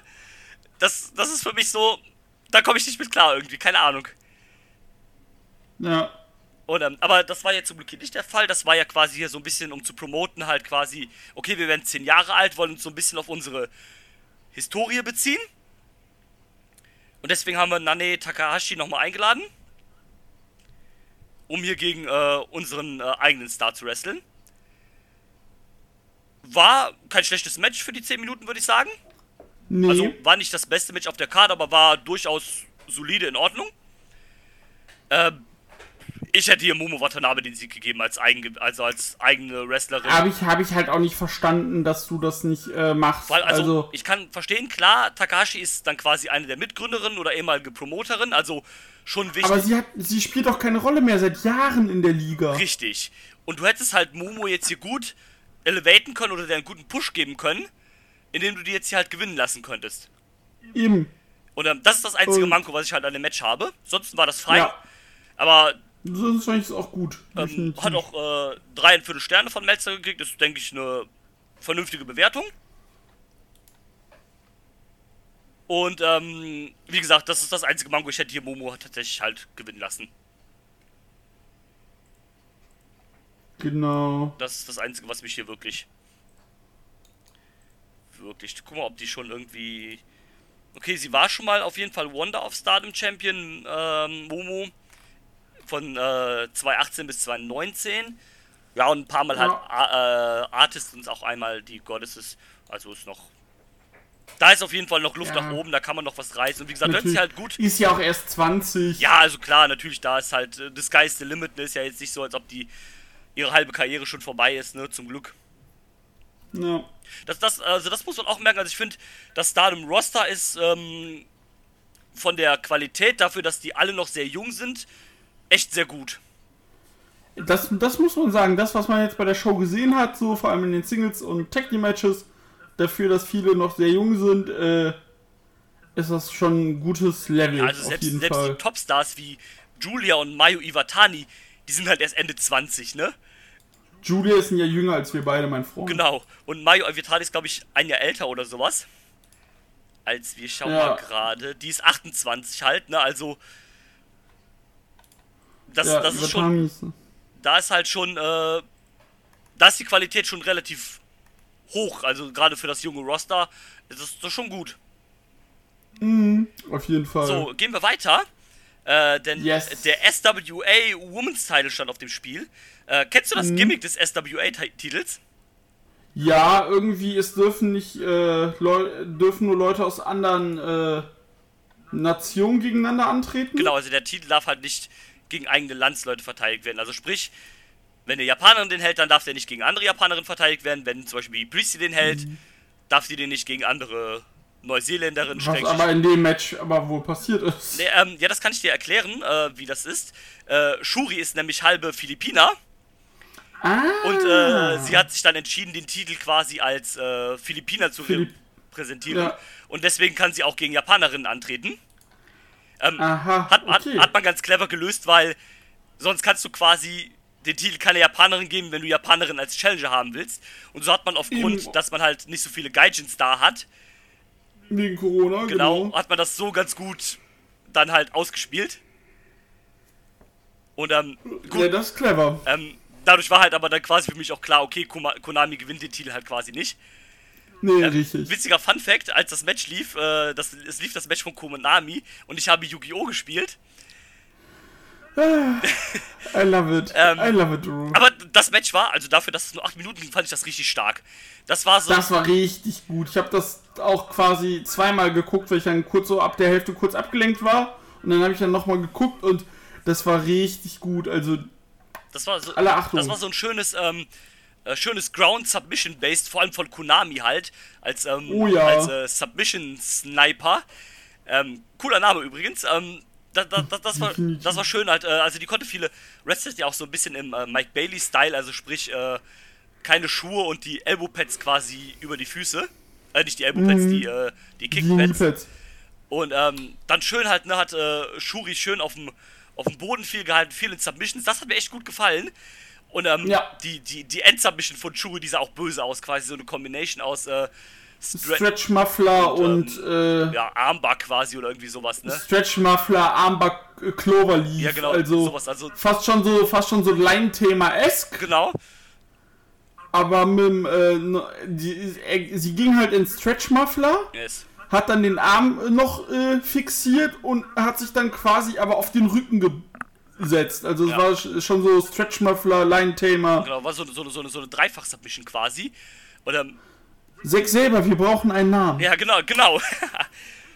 Speaker 2: Das, das ist für mich so, da komme ich nicht mit klar irgendwie, keine Ahnung.
Speaker 3: Ja.
Speaker 2: Und, ähm, aber das war ja zum Glück nicht der Fall. Das war ja quasi hier so ein bisschen, um zu promoten, halt quasi, okay, wir werden 10 Jahre alt, wollen uns so ein bisschen auf unsere Historie beziehen. Und deswegen haben wir Nane Takahashi nochmal eingeladen, um hier gegen äh, unseren äh, eigenen Star zu wresteln. War kein schlechtes Match für die 10 Minuten, würde ich sagen.
Speaker 3: Nee.
Speaker 2: Also war nicht das beste Match auf der Karte, aber war durchaus solide in Ordnung. Ähm, Ich hätte hier Momo Watanabe den Sieg gegeben als, eigen, also als eigene Wrestlerin.
Speaker 3: Habe ich, hab ich halt auch nicht verstanden, dass du das nicht äh, machst.
Speaker 2: Weil, also,
Speaker 3: also,
Speaker 2: ich kann verstehen, klar, Takahashi ist dann quasi eine der Mitgründerinnen oder ehemalige Promoterin, also schon wichtig.
Speaker 3: aber sie, hat, sie spielt doch keine Rolle mehr seit Jahren in der Liga.
Speaker 2: Richtig. Und du hättest halt Momo jetzt hier gut elevaten können oder dir einen guten Push geben können, indem du die jetzt hier halt gewinnen lassen könntest.
Speaker 3: Eben.
Speaker 2: Und ähm, das ist das einzige
Speaker 3: Und-
Speaker 2: Manko, was ich halt an dem Match habe. Sonst war das frei.
Speaker 3: Ja.
Speaker 2: Aber
Speaker 3: Sonst fand ich es auch gut.
Speaker 2: ähm, hat auch äh, dreieinviertel Sterne von Melzer gekriegt. Das ist, denke ich, eine vernünftige Bewertung. Und ähm, wie gesagt, das ist das einzige Manko. Ich hätte hier Momo tatsächlich halt gewinnen lassen.
Speaker 3: Genau.
Speaker 2: Das ist das Einzige, was mich hier wirklich. Wirklich. Guck mal, ob die schon irgendwie. Okay, sie war schon mal auf jeden Fall Wonder of Stardom Champion, ähm, Momo. Von äh, 2018 bis 2019. Ja, und ein paar Mal halt A- äh, Artists und auch einmal die Goddesses. Also ist noch. Da ist auf jeden Fall noch Luft
Speaker 3: Ja.
Speaker 2: nach oben, da kann man noch was reißen. Und wie gesagt, wenn sie halt gut.
Speaker 3: Ist ja auch erst 20.
Speaker 2: Ja, also klar, natürlich, da ist halt äh, the the limit, ne? Ist ja jetzt nicht so, als ob die ihre halbe Karriere schon vorbei ist, ne? Zum Glück.
Speaker 3: Ja.
Speaker 2: Das, das, also das muss man auch merken. Also ich finde, das Stardom Roster ist ähm, von der Qualität dafür, dass die alle noch sehr jung sind, echt sehr gut.
Speaker 3: Das, das muss man sagen. Das, was man jetzt bei der Show gesehen hat, so vor allem in den Singles und Tag Team Matches, dafür, dass viele noch sehr jung sind, äh, ist das schon ein gutes Level.
Speaker 2: Ja, also
Speaker 3: auf
Speaker 2: selbst,
Speaker 3: jeden
Speaker 2: selbst
Speaker 3: Fall.
Speaker 2: die Topstars wie Julia und Mayu Iwatani, die sind halt erst Ende 20, ne?
Speaker 3: Julia ist ein Jahr jünger als wir beide, mein Freund.
Speaker 2: Genau. Und Mayu Iwatani ist, glaube ich, ein Jahr älter oder sowas. Als wir schauen
Speaker 3: Ja.
Speaker 2: mal gerade. Die ist 28 halt, ne? Also. Das,
Speaker 3: ja,
Speaker 2: das ist schon.
Speaker 3: Ist-
Speaker 2: da ist halt schon, äh, da ist die Qualität schon relativ hoch. Also gerade für das junge Roster ist das, das schon gut.
Speaker 3: Auf jeden Fall.
Speaker 2: So, gehen wir weiter. Äh, denn
Speaker 3: Yes.
Speaker 2: der SWA Women's Title stand auf dem Spiel. Äh, kennst du
Speaker 3: Mhm.
Speaker 2: das Gimmick des SWA-Titels?
Speaker 3: Ja, irgendwie, es dürfen nicht, äh, dürfen nur Leute aus anderen äh, Nationen gegeneinander antreten.
Speaker 2: Genau, also der Titel darf halt nicht gegen eigene Landsleute verteidigt werden. Also sprich, wenn eine Japanerin den hält, dann darf der nicht gegen andere Japanerinnen verteidigt werden. Wenn zum Beispiel Priesty den hält, darf sie den nicht gegen andere Neuseeländerinnen
Speaker 3: Mhm. Was aber in dem Match aber wohl passiert ist.
Speaker 2: Nee, ähm, ja, das kann ich dir erklären, äh, wie das ist. Äh, Shuri ist nämlich halbe Philippiner
Speaker 3: Ah,
Speaker 2: und äh, sie hat sich dann entschieden, den Titel quasi als äh, Philippiner zu
Speaker 3: Philipp-
Speaker 2: präsentieren.
Speaker 3: Ja.
Speaker 2: Und deswegen kann sie auch gegen Japanerinnen antreten.
Speaker 3: Aha,
Speaker 2: Hat,
Speaker 3: okay.
Speaker 2: hat, hat man ganz clever gelöst, weil sonst kannst du quasi den Titel keine Japanerin geben, wenn du Japanerin als Challenger haben willst. Und so hat man aufgrund,
Speaker 3: Eben.
Speaker 2: dass man halt nicht so viele Gaijins da hat,
Speaker 3: Wegen Corona,
Speaker 2: genau,
Speaker 3: genau.
Speaker 2: hat man das so ganz gut dann halt ausgespielt. Und ähm, gut,
Speaker 3: Ja, das ist clever.
Speaker 2: Ähm, dadurch war halt aber dann quasi für mich auch klar, okay, Konami gewinnt den Titel halt quasi nicht.
Speaker 3: Nee, richtig.
Speaker 2: Witziger Fun Fact, als das Match lief, äh, das, es lief das Match von Konami und ich habe Yu-Gi-Oh! gespielt.
Speaker 3: I love it.
Speaker 2: Ähm,
Speaker 3: I love it, Drew.
Speaker 2: Aber das Match war, also dafür, dass es nur 8 Minuten ging, fand ich das richtig stark. Das war so,
Speaker 3: Das war richtig gut. Ich habe das auch quasi zweimal geguckt, weil ich dann kurz so ab der Hälfte kurz abgelenkt war. Und dann habe ich dann nochmal geguckt und das war richtig gut. Also,
Speaker 2: das war so,
Speaker 3: alle Achtung.
Speaker 2: das war so ein schönes, ähm, äh, schönes Ground Submission Based, vor allem von Konami halt, als, ähm,
Speaker 3: Oh ja.
Speaker 2: als äh, Submission Sniper. Ähm, cooler Name übrigens. Ähm, das, das, das, das, war, das war schön halt. Äh, also die konnte viele Wrestler ja auch so ein bisschen im äh, Mike Bailey Style, also sprich äh, keine Schuhe und die Elbow Pads quasi über die Füße. Äh, nicht die Elbow Pads, die, äh, die Kickpads. Und ähm, dann schön halt, ne, hat Shuri schön auf dem auf dem Boden viel gehalten, viel in Submissions. Das hat mir echt gut gefallen. Und ähm,
Speaker 3: Ja.
Speaker 2: die, die, die End-Submission von Shuri, die sah auch böse aus, quasi so eine Combination aus äh, Stra
Speaker 3: Stretch Muffler
Speaker 2: Und,
Speaker 3: und, äh,
Speaker 2: ja, Armbar quasi oder irgendwie sowas, ne?
Speaker 3: Stretch Muffler, Armback, äh, Cloverleaf.
Speaker 2: Ja, genau,
Speaker 3: also,
Speaker 2: sowas, also-
Speaker 3: fast schon so, fast schon so Line-Thema-esk.
Speaker 2: Genau.
Speaker 3: Aber mit dem, äh, die, äh, sie ging halt in Stretch Muffler,
Speaker 2: Yes.
Speaker 3: hat dann den Arm noch äh, fixiert und hat sich dann quasi aber auf den Rücken gesetzt. Also es
Speaker 2: Ja.
Speaker 3: war sch- schon so Stretch Muffler, Line-Thema.
Speaker 2: Genau, war so, so, so, so eine Dreifach-Submission quasi. Ähm,
Speaker 3: Zack selber, wir brauchen einen Namen.
Speaker 2: ja, genau, genau.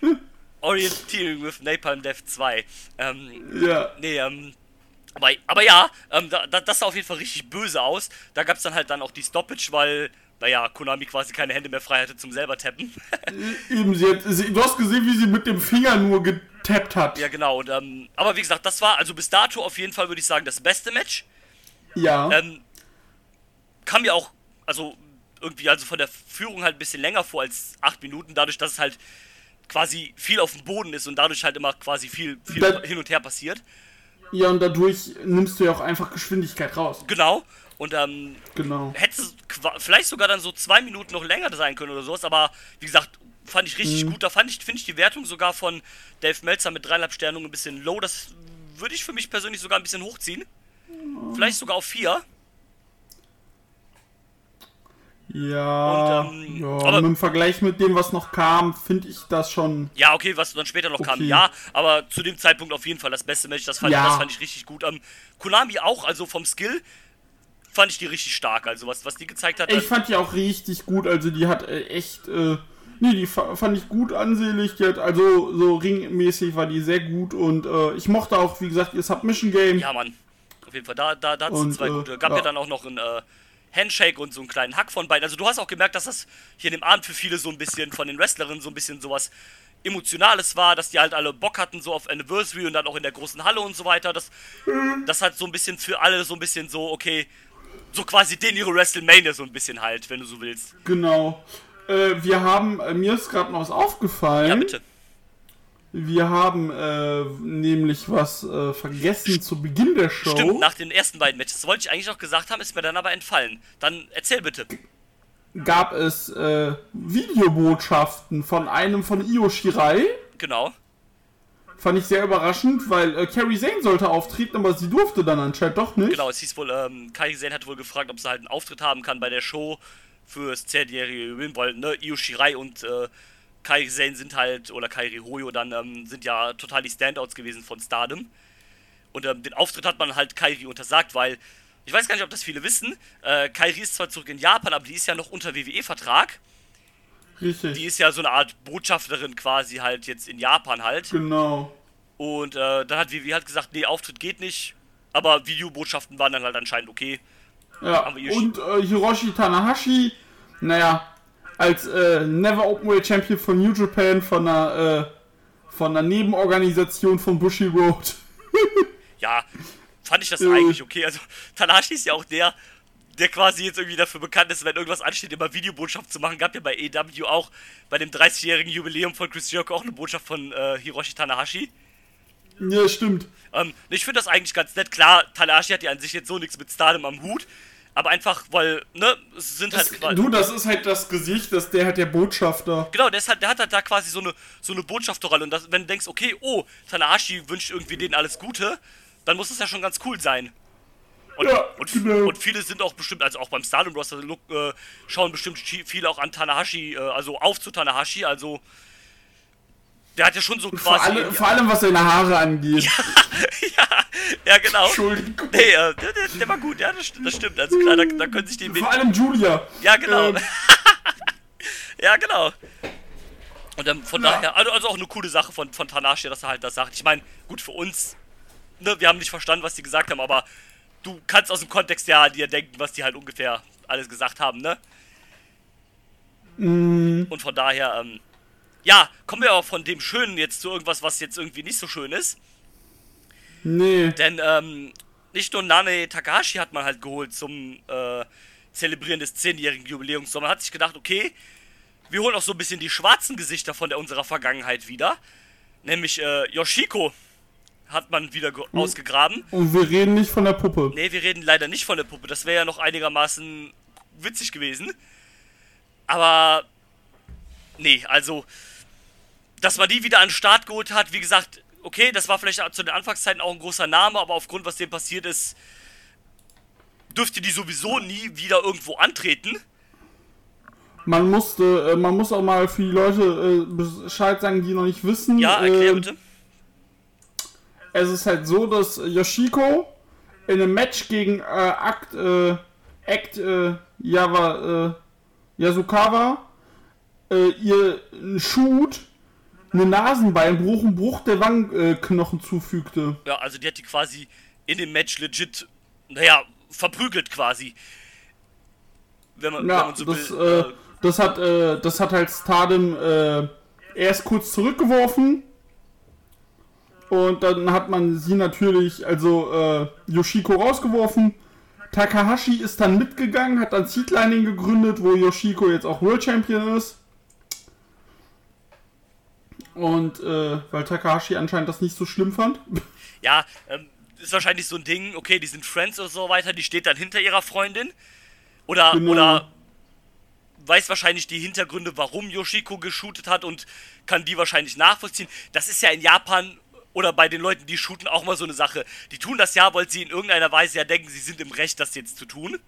Speaker 2: Orienteering with Napalm Death 2. Ähm,
Speaker 3: Ja.
Speaker 2: Nee, ähm, Aber, aber ja, ähm, da, da, das sah auf jeden Fall richtig böse aus. Da gab es dann halt dann auch die Stoppage, weil, naja, Konami quasi keine Hände mehr frei hatte zum selber tappen.
Speaker 3: Eben, sie hat, sie, du hast gesehen, wie sie mit dem Finger nur getappt hat.
Speaker 2: ja, genau. Und, ähm, aber wie gesagt, das war also bis dato auf jeden Fall, würde ich sagen, das beste Match.
Speaker 3: Ja.
Speaker 2: Ähm, kam mir auch, also irgendwie also von der Führung halt ein bisschen länger vor als acht Minuten, dadurch, dass es halt quasi viel auf dem Boden ist und dadurch halt immer quasi viel, viel
Speaker 3: Da-
Speaker 2: hin und her passiert.
Speaker 3: ja, und dadurch nimmst du ja auch einfach Geschwindigkeit raus.
Speaker 2: Genau. Und ähm,
Speaker 3: Genau.
Speaker 2: hätte es vielleicht sogar dann so zwei Minuten noch länger sein können oder sowas, aber wie gesagt, fand ich richtig gut. Da fand ich, finde ich die Wertung sogar von Dave Meltzer mit dreieinhalb Sternen ein bisschen low. Das würde ich für mich persönlich sogar ein bisschen hochziehen. Vielleicht sogar auf vier.
Speaker 3: Ja,
Speaker 2: Und, ähm,
Speaker 3: ja
Speaker 2: aber-
Speaker 3: im Vergleich mit dem, was noch kam, finde ich das schon.
Speaker 2: Ja, okay, was dann später noch kam,
Speaker 3: Okay.
Speaker 2: ja, aber zu dem Zeitpunkt auf jeden Fall das beste Match, das fand,
Speaker 3: Ja.
Speaker 2: das fand ich richtig gut. Ähm, Konami auch, also vom Skill fand ich die richtig stark, also was, was die gezeigt hat.
Speaker 3: Ich fand die auch richtig gut, also die hat äh, echt, äh, nee, die fa fand ich gut ansehlich, die hat, also so ringmäßig war die sehr gut und äh, ich mochte auch, wie gesagt, ihr Submission Game.
Speaker 2: ja, Mann, auf jeden Fall, da, da, da hat es
Speaker 3: Und,
Speaker 2: zwei
Speaker 3: äh,
Speaker 2: gute. Gab ja.
Speaker 3: ja.
Speaker 2: dann auch noch ein äh, Handshake und so einen kleinen Hack von beiden. Also du hast auch gemerkt, dass das hier in dem Abend für viele so ein bisschen von den Wrestlerinnen so ein bisschen sowas Emotionales war, dass die halt alle Bock hatten, so auf Anniversary und dann auch in der großen Halle und so weiter. Das, das hat so ein bisschen für alle so ein bisschen so, okay, so quasi den ihre WrestleMania so ein bisschen halt, wenn du so willst.
Speaker 3: Genau. Äh, wir haben, äh, mir ist gerade noch was aufgefallen.
Speaker 2: Ja, bitte.
Speaker 3: Wir haben äh, nämlich was äh, vergessen zu Beginn der Show.
Speaker 2: Stimmt, nach den ersten beiden Matches. Das wollte ich eigentlich noch gesagt haben, ist mir dann aber entfallen. Dann erzähl bitte.
Speaker 3: gab es äh, Videobotschaften von einem von Io Shirai.
Speaker 2: Genau.
Speaker 3: Fand ich sehr überraschend, weil äh, Carrie Zane sollte auftreten, aber sie durfte dann anscheinend doch nicht.
Speaker 2: Genau, es hieß wohl, ähm, Kai Sen hat wohl gefragt, ob sie halt einen Auftritt haben kann bei der Show fürs zehnjährige Win, weil, ne, Io Shirai und äh, Kai Sen sind halt, oder Kairi Hoyo dann, ähm, sind ja total die Standouts gewesen von Stardom. Und ähm, den Auftritt hat man halt Kairi untersagt, weil, ich weiß gar nicht, ob das viele wissen, äh, Kairi ist zwar zurück in Japan, aber die ist ja noch unter WWE-Vertrag.
Speaker 3: Richtig.
Speaker 2: Die ist ja so eine Art Botschafterin quasi halt jetzt in Japan halt.
Speaker 3: genau.
Speaker 2: Und äh, dann hat WWE halt gesagt, nee, Auftritt geht nicht. Aber Videobotschaften waren dann halt anscheinend okay.
Speaker 3: Ja. Und äh, Hiroshi Tanahashi, naja, als äh, Never Openweight Champion von New Japan von einer, äh, von einer Nebenorganisation von Bushi Road.
Speaker 2: Ja, fand ich das eigentlich okay. Also Tanahashi ist ja auch der, der quasi jetzt irgendwie dafür bekannt ist, wenn irgendwas ansteht, immer Videobotschaft zu machen. Gab ja bei EW auch bei dem 30-jährigen Jubiläum von Chris Jericho auch eine Botschaft von äh, Hiroshi Tanahashi.
Speaker 3: Ja, stimmt.
Speaker 2: Ähm, ich finde das eigentlich ganz nett. Klar, Tanahashi hat ja an sich jetzt so nichts mit Stardom am Hut. Aber einfach, weil, ne, es sind halt quasi.
Speaker 3: Du, das ist halt das Gesicht, das der hat der Botschafter.
Speaker 2: Genau, der, ist halt, der hat halt da quasi so eine, so eine Botschafterrolle. Und das, wenn du denkst, okay, oh, Tanahashi wünscht irgendwie denen alles Gute, dann muss es ja schon ganz cool sein. Und,
Speaker 3: Ja,
Speaker 2: und,
Speaker 3: genau.
Speaker 2: und viele sind auch bestimmt, also auch beim Stardom Roster look, äh, schauen bestimmt viele auch an Tanahashi, äh, also auf zu Tanahashi, also der hat ja schon so
Speaker 3: Vor,
Speaker 2: quasi.
Speaker 3: alle, vor allem, was seine Haare angeht.
Speaker 2: ja, ja, genau.
Speaker 3: Entschuldigung.
Speaker 2: Nee, der, der, der war gut, ja, das, das stimmt. Also klar, da, da können sich die
Speaker 3: Vor allem Julia.
Speaker 2: Ja, genau.
Speaker 3: Ähm,
Speaker 2: ja, genau. Und ähm, von
Speaker 3: Ja.
Speaker 2: daher, also, also auch eine coole Sache von, von Tanashi, dass er halt das sagt. Ich meine, gut für uns, ne, wir haben nicht verstanden, was die gesagt haben, aber du kannst aus dem Kontext ja dir denken, was die halt ungefähr alles gesagt haben, ne?
Speaker 3: Mm.
Speaker 2: Und von daher, ähm, ja, kommen wir auch von dem Schönen jetzt zu irgendwas, was jetzt irgendwie nicht so schön ist.
Speaker 3: nee.
Speaker 2: Denn ähm, nicht nur Nane Takahashi hat man halt geholt zum äh, Zelebrieren des 10-jährigen Jubiläums, sondern man hat sich gedacht, okay, wir holen auch so ein bisschen die schwarzen Gesichter von der unserer Vergangenheit wieder. Nämlich äh, Yoshiko hat man wieder ge- ausgegraben.
Speaker 3: Und wir reden nicht von der Puppe.
Speaker 2: Ne, wir reden leider nicht von der Puppe. Das wäre ja noch einigermaßen witzig gewesen. Aber nee, also dass man die wieder an den Start geholt hat, wie gesagt, okay, das war vielleicht zu den Anfangszeiten auch ein großer Name, aber aufgrund, was dem passiert ist, dürfte die sowieso nie wieder irgendwo antreten.
Speaker 3: Man musste, äh, man muss auch mal für die Leute äh, Bescheid sagen, die noch nicht wissen.
Speaker 2: Ja, erklär
Speaker 3: äh,
Speaker 2: bitte.
Speaker 3: Es ist halt so, dass Yoshiko in einem Match gegen äh, Act, äh, Act äh, Yava, äh, Yasukawa äh, ihr einen Shoot, einen Nasenbeinbruch, einen Bruch der Wangenknochen zufügte.
Speaker 2: Ja, also die hat die quasi in dem Match legit, naja, verprügelt quasi. Wenn man, wenn
Speaker 3: Ja,
Speaker 2: man so
Speaker 3: das,
Speaker 2: will.
Speaker 3: äh, das hat, äh, das hat halt Stardom äh, erst kurz zurückgeworfen. Und dann hat man sie natürlich, also äh, Yoshiko rausgeworfen. Takahashi ist dann mitgegangen, hat dann Seedlining gegründet, wo Yoshiko jetzt auch World Champion ist. Und äh, weil Takahashi anscheinend das nicht so schlimm fand.
Speaker 2: Ja, ähm, ist wahrscheinlich so ein Ding, okay, die sind Friends oder so weiter, die steht dann hinter ihrer Freundin. Oder,
Speaker 3: Genau.
Speaker 2: oder weiß wahrscheinlich die Hintergründe, warum Yoshiko geshootet hat und kann die wahrscheinlich nachvollziehen. Das ist ja in Japan oder bei den Leuten, die shooten, auch mal so eine Sache. Die tun das ja, weil sie in irgendeiner Weise ja denken, sie sind im Recht, das jetzt zu tun.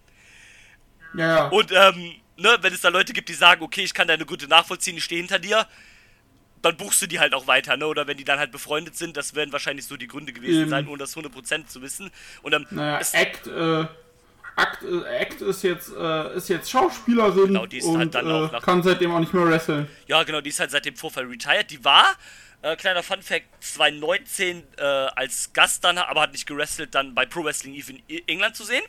Speaker 3: Ja, ja.
Speaker 2: Und, ähm, ne, wenn es da Leute gibt, die sagen, okay, ich kann deine Gründe nachvollziehen, ich stehe hinter dir, dann buchst du die halt auch weiter, ne? Oder wenn die dann halt befreundet sind, das werden wahrscheinlich so die Gründe gewesen
Speaker 3: Eben.
Speaker 2: sein, ohne das 100% zu wissen. Und ähm,
Speaker 3: Naja, Act, äh, Act, äh, Act ist jetzt, äh, ist jetzt Schauspielerin
Speaker 2: Genau, die ist
Speaker 3: und
Speaker 2: halt dann
Speaker 3: äh,
Speaker 2: auch nach-
Speaker 3: kann seitdem auch nicht mehr wresteln.
Speaker 2: Ja, genau, die ist halt seit dem Vorfall retired. Die war, äh, kleiner Fun Fact, 2019 äh, als Gast dann, aber hat nicht gewrestelt, dann bei Pro Wrestling Eve in England zu sehen.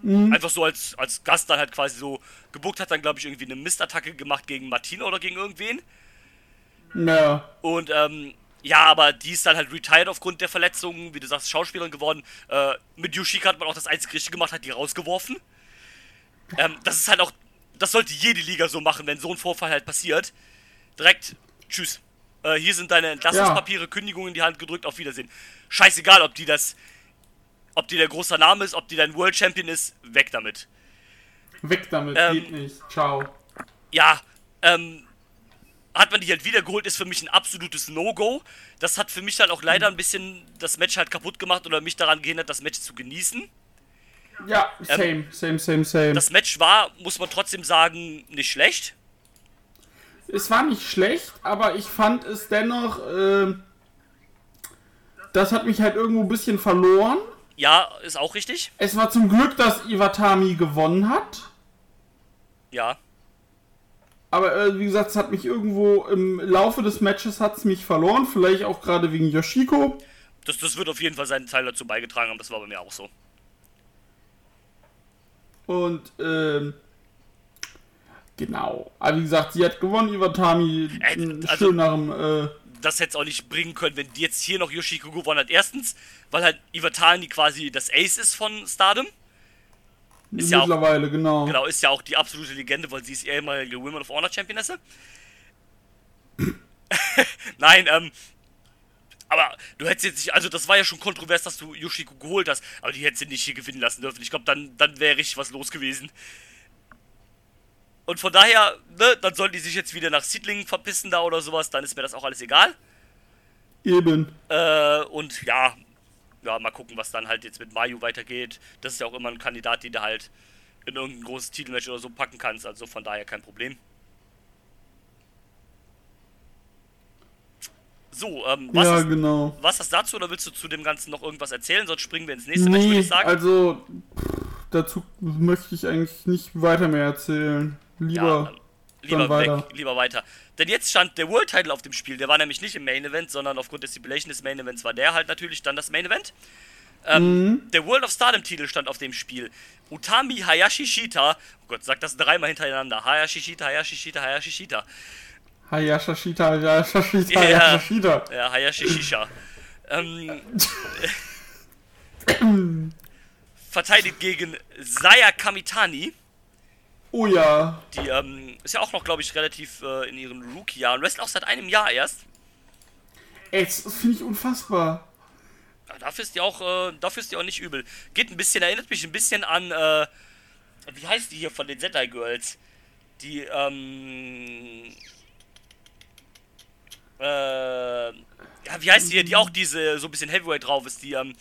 Speaker 2: Einfach so als, als Gast dann halt quasi so gebuckt, hat dann, glaube ich, irgendwie eine Mistattacke gemacht gegen Martina oder gegen irgendwen.
Speaker 3: Naja,
Speaker 2: Und, ähm, ja, aber die ist dann halt retired aufgrund der Verletzungen, wie du sagst, Schauspielerin geworden. Äh, mit Yoshika hat man auch das einzige Richtige gemacht, hat die rausgeworfen. Ähm, das ist halt auch, das sollte jede Liga so machen, wenn so ein Vorfall halt passiert. Direkt, tschüss. Äh, hier sind deine Entlassungspapiere, Kündigungen in die Hand gedrückt, auf Wiedersehen. Scheißegal, ob die das, ob die der großer Name ist, ob die dein World Champion ist, weg damit.
Speaker 3: weg damit,
Speaker 2: Ähm,
Speaker 3: geht nicht. Ciao.
Speaker 2: ja, ähm, hat man die halt wiedergeholt, ist für mich ein absolutes No-Go. Das hat für mich dann auch leider ein bisschen das Match halt kaputt gemacht oder mich daran gehindert, das Match zu genießen.
Speaker 3: Ja, same, same, same, same.
Speaker 2: ähm, Das Match war, muss man trotzdem sagen, nicht schlecht.
Speaker 3: es war nicht schlecht, aber ich fand es dennoch, äh, das hat mich halt irgendwo ein bisschen verloren.
Speaker 2: Ja, ist auch richtig.
Speaker 3: Es war zum Glück, dass Iwatami gewonnen hat.
Speaker 2: Ja.
Speaker 3: Aber äh, wie gesagt, es hat mich irgendwo im Laufe des Matches hat's mich verloren. Vielleicht auch gerade wegen Yoshiko.
Speaker 2: Das, das wird auf jeden Fall seinen Teil dazu beigetragen haben, das war bei mir auch so.
Speaker 3: Und ähm, genau. Aber wie gesagt, sie hat gewonnen, Iwatami.
Speaker 2: Äh, also-
Speaker 3: äh,
Speaker 2: Das hätte es auch nicht bringen können, wenn jetzt hier noch Yoshiko gewonnen hat. Erstens, weil halt Iwatani quasi das Ace ist von Stardom. Ist ja auch
Speaker 3: mittlerweile, genau.
Speaker 2: Genau, ist ja auch die absolute Legende, weil sie ist ehemalige Women of Honor Championesse. Nein, ähm. Aber du hättest jetzt nicht, also das war ja schon kontrovers, dass du Yoshiko geholt hast, aber die hättest du nicht hier gewinnen lassen dürfen. Ich glaube, dann, dann wäre richtig was los gewesen. Und von daher, ne, dann sollen die sich jetzt wieder nach Siedlingen verpissen da oder sowas, dann ist mir das auch alles egal.
Speaker 3: Eben.
Speaker 2: Äh, und ja, ja, mal gucken, was dann halt jetzt mit Mayu weitergeht. Das ist ja auch immer ein Kandidat, den du halt in irgendein großes Titelmatch oder so packen kannst. Also von daher kein Problem. So, ähm, was,
Speaker 3: ja,
Speaker 2: ist,
Speaker 3: genau.
Speaker 2: was hast du dazu oder willst du zu dem Ganzen noch irgendwas erzählen? Sonst springen wir ins nächste Match, würde
Speaker 3: Nee,
Speaker 2: ich sagen.
Speaker 3: also pff, dazu möchte ich eigentlich nicht weiter mehr erzählen. Lieber.
Speaker 2: Ja, lieber weg,
Speaker 3: weiter.
Speaker 2: lieber weiter. Denn jetzt stand der World Title auf dem Spiel. Der war nämlich nicht im Main Event, sondern aufgrund der Stipulation des Main Events war der halt natürlich dann das Main Event. Ähm, Der World of Stardom Titel stand auf dem Spiel. Utami Hayashi Shita, oh Gott, sag das dreimal hintereinander. Hayashi Shita, Hayashi Shita, Hayashi Shita.
Speaker 3: Hayashashita, Hayashashita,
Speaker 2: Ja.
Speaker 3: Hayashashita.
Speaker 2: Ja, Hayashi Shisha. ähm, verteidigt gegen Saya Kamitani.
Speaker 3: Oh ja.
Speaker 2: Die ähm, ist ja auch noch, glaube ich, relativ äh, in ihren Rookie-Jahren. Wrestelt auch seit einem Jahr erst.
Speaker 3: Ey, das das finde ich unfassbar.
Speaker 2: Ja, dafür ist die auch, äh, dafür ist die auch nicht übel. Geht ein bisschen, erinnert mich ein bisschen an, äh, wie heißt die hier von den Sentai Girls? Die, ähm, äh, ja, wie heißt die hier, die auch diese, so ein bisschen Heavyweight drauf ist, die, ähm,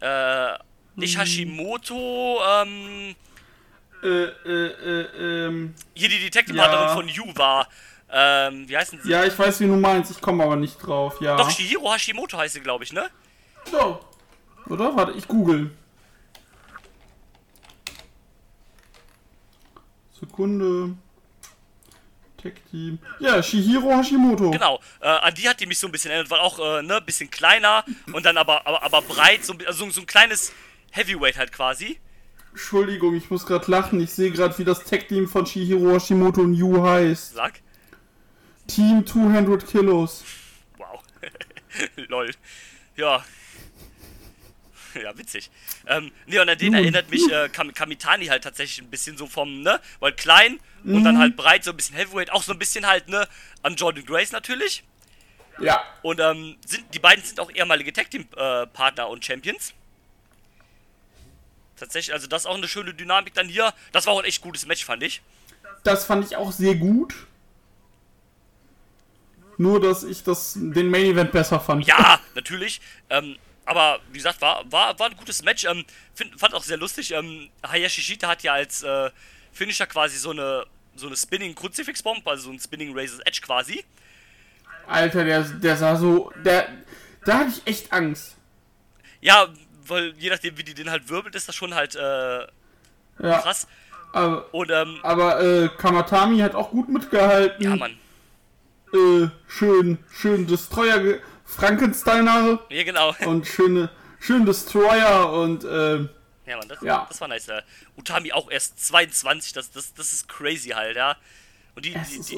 Speaker 2: äh, nicht Hashimoto, ähm,
Speaker 3: Äh, äh, äh, ähm.
Speaker 2: hier die Detective-Partnerin
Speaker 3: Ja.
Speaker 2: von Yu war, ähm, wie heißen sie?
Speaker 3: Ja, ich weiß, wie du meinst, ich komme aber nicht drauf, ja.
Speaker 2: Doch, Shihiro Hashimoto heißt sie, glaube ich, ne?
Speaker 3: So. Oder? Warte, ich google. Sekunde. Tech Team. Ja, Shihiro Hashimoto.
Speaker 2: Genau, äh, an die hat die mich so ein bisschen erinnert, weil auch, äh, ne, bisschen kleiner und dann aber, aber, aber breit, so, also so ein kleines Heavyweight halt quasi.
Speaker 3: Entschuldigung, ich muss gerade lachen. Ich sehe gerade, wie das Tech Team von Shihiro Hashimoto und Yu heißt.
Speaker 2: Sag.
Speaker 3: Team 200 Kilos.
Speaker 2: Wow. Lol. Ja. Ja, witzig. Ähm, nee, und an den erinnert mich äh, Kam Kamitani halt tatsächlich ein bisschen so vom, ne? Weil klein und dann halt breit, so ein bisschen Heavyweight, auch so ein bisschen halt, ne? An Jordan Grace natürlich.
Speaker 3: Ja.
Speaker 2: Und ähm, sind, die beiden sind auch ehemalige Tag Team äh, Partner und Champions. Tatsächlich, also das ist auch eine schöne Dynamik dann hier. Das war auch ein echt gutes Match, fand ich.
Speaker 3: Das fand ich auch sehr gut. Nur, dass ich das, den Main Event besser fand.
Speaker 2: Ja, natürlich. Ähm, aber wie gesagt, war, war, war ein gutes Match. Ähm, find, fand auch sehr lustig. Ähm, Hayashi Shita hat ja als äh, Finisher quasi so eine so eine Spinning Kruzifix Bomb, also so ein Spinning Razor's Edge quasi.
Speaker 3: Alter, der, der sah so. Der, da hatte ich echt Angst.
Speaker 2: Ja, weil je nachdem wie die den halt wirbelt, ist das schon halt äh,
Speaker 3: Ja.
Speaker 2: krass.
Speaker 3: Aber,
Speaker 2: Und ähm,
Speaker 3: aber äh, Kamatami hat auch gut mitgehalten.
Speaker 2: ja, Mann.
Speaker 3: Äh, schön, schön Destroyer, Frankensteiner
Speaker 2: Ja, genau.
Speaker 3: und schöne, schön Destroyer und äh,
Speaker 2: Ja, Mann, das,
Speaker 3: Ja.
Speaker 2: das war nice. Äh, Utami auch erst 22, das, das, das ist crazy halt, ja. Und die, die,
Speaker 3: ist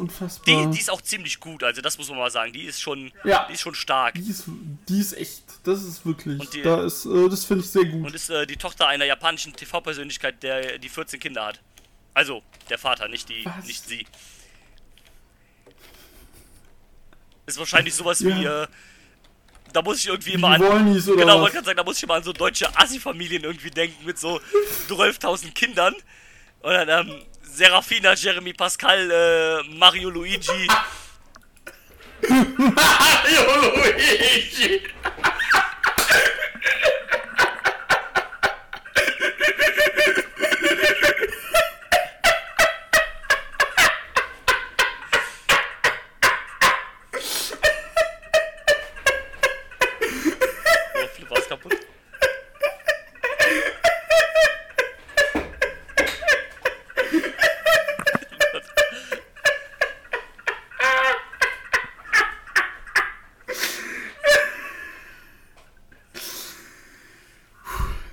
Speaker 2: die, die, ist auch ziemlich gut, also das muss man mal sagen. Die ist schon,
Speaker 3: Ja.
Speaker 2: die ist schon stark.
Speaker 3: Die ist, die ist echt, das ist wirklich, da ist, äh, das finde ich sehr gut.
Speaker 2: Und ist äh, die Tochter einer japanischen TV-Persönlichkeit, der die 14 Kinder hat. Also, der Vater, nicht die,
Speaker 3: Was?
Speaker 2: nicht sie. Ist wahrscheinlich sowas
Speaker 3: Ja.
Speaker 2: wie, äh, da muss ich irgendwie immer an.
Speaker 3: Wollnies oder
Speaker 2: Genau, wollte gerade sagen, da muss ich immer an so deutsche Assi-Familien irgendwie denken mit so 12.000 Kindern. Und dann, ähm, Serafina, Jeremy Pascal, äh, Mario Luigi.
Speaker 3: Mario Luigi!
Speaker 2: Oh, Flipper ist kaputt.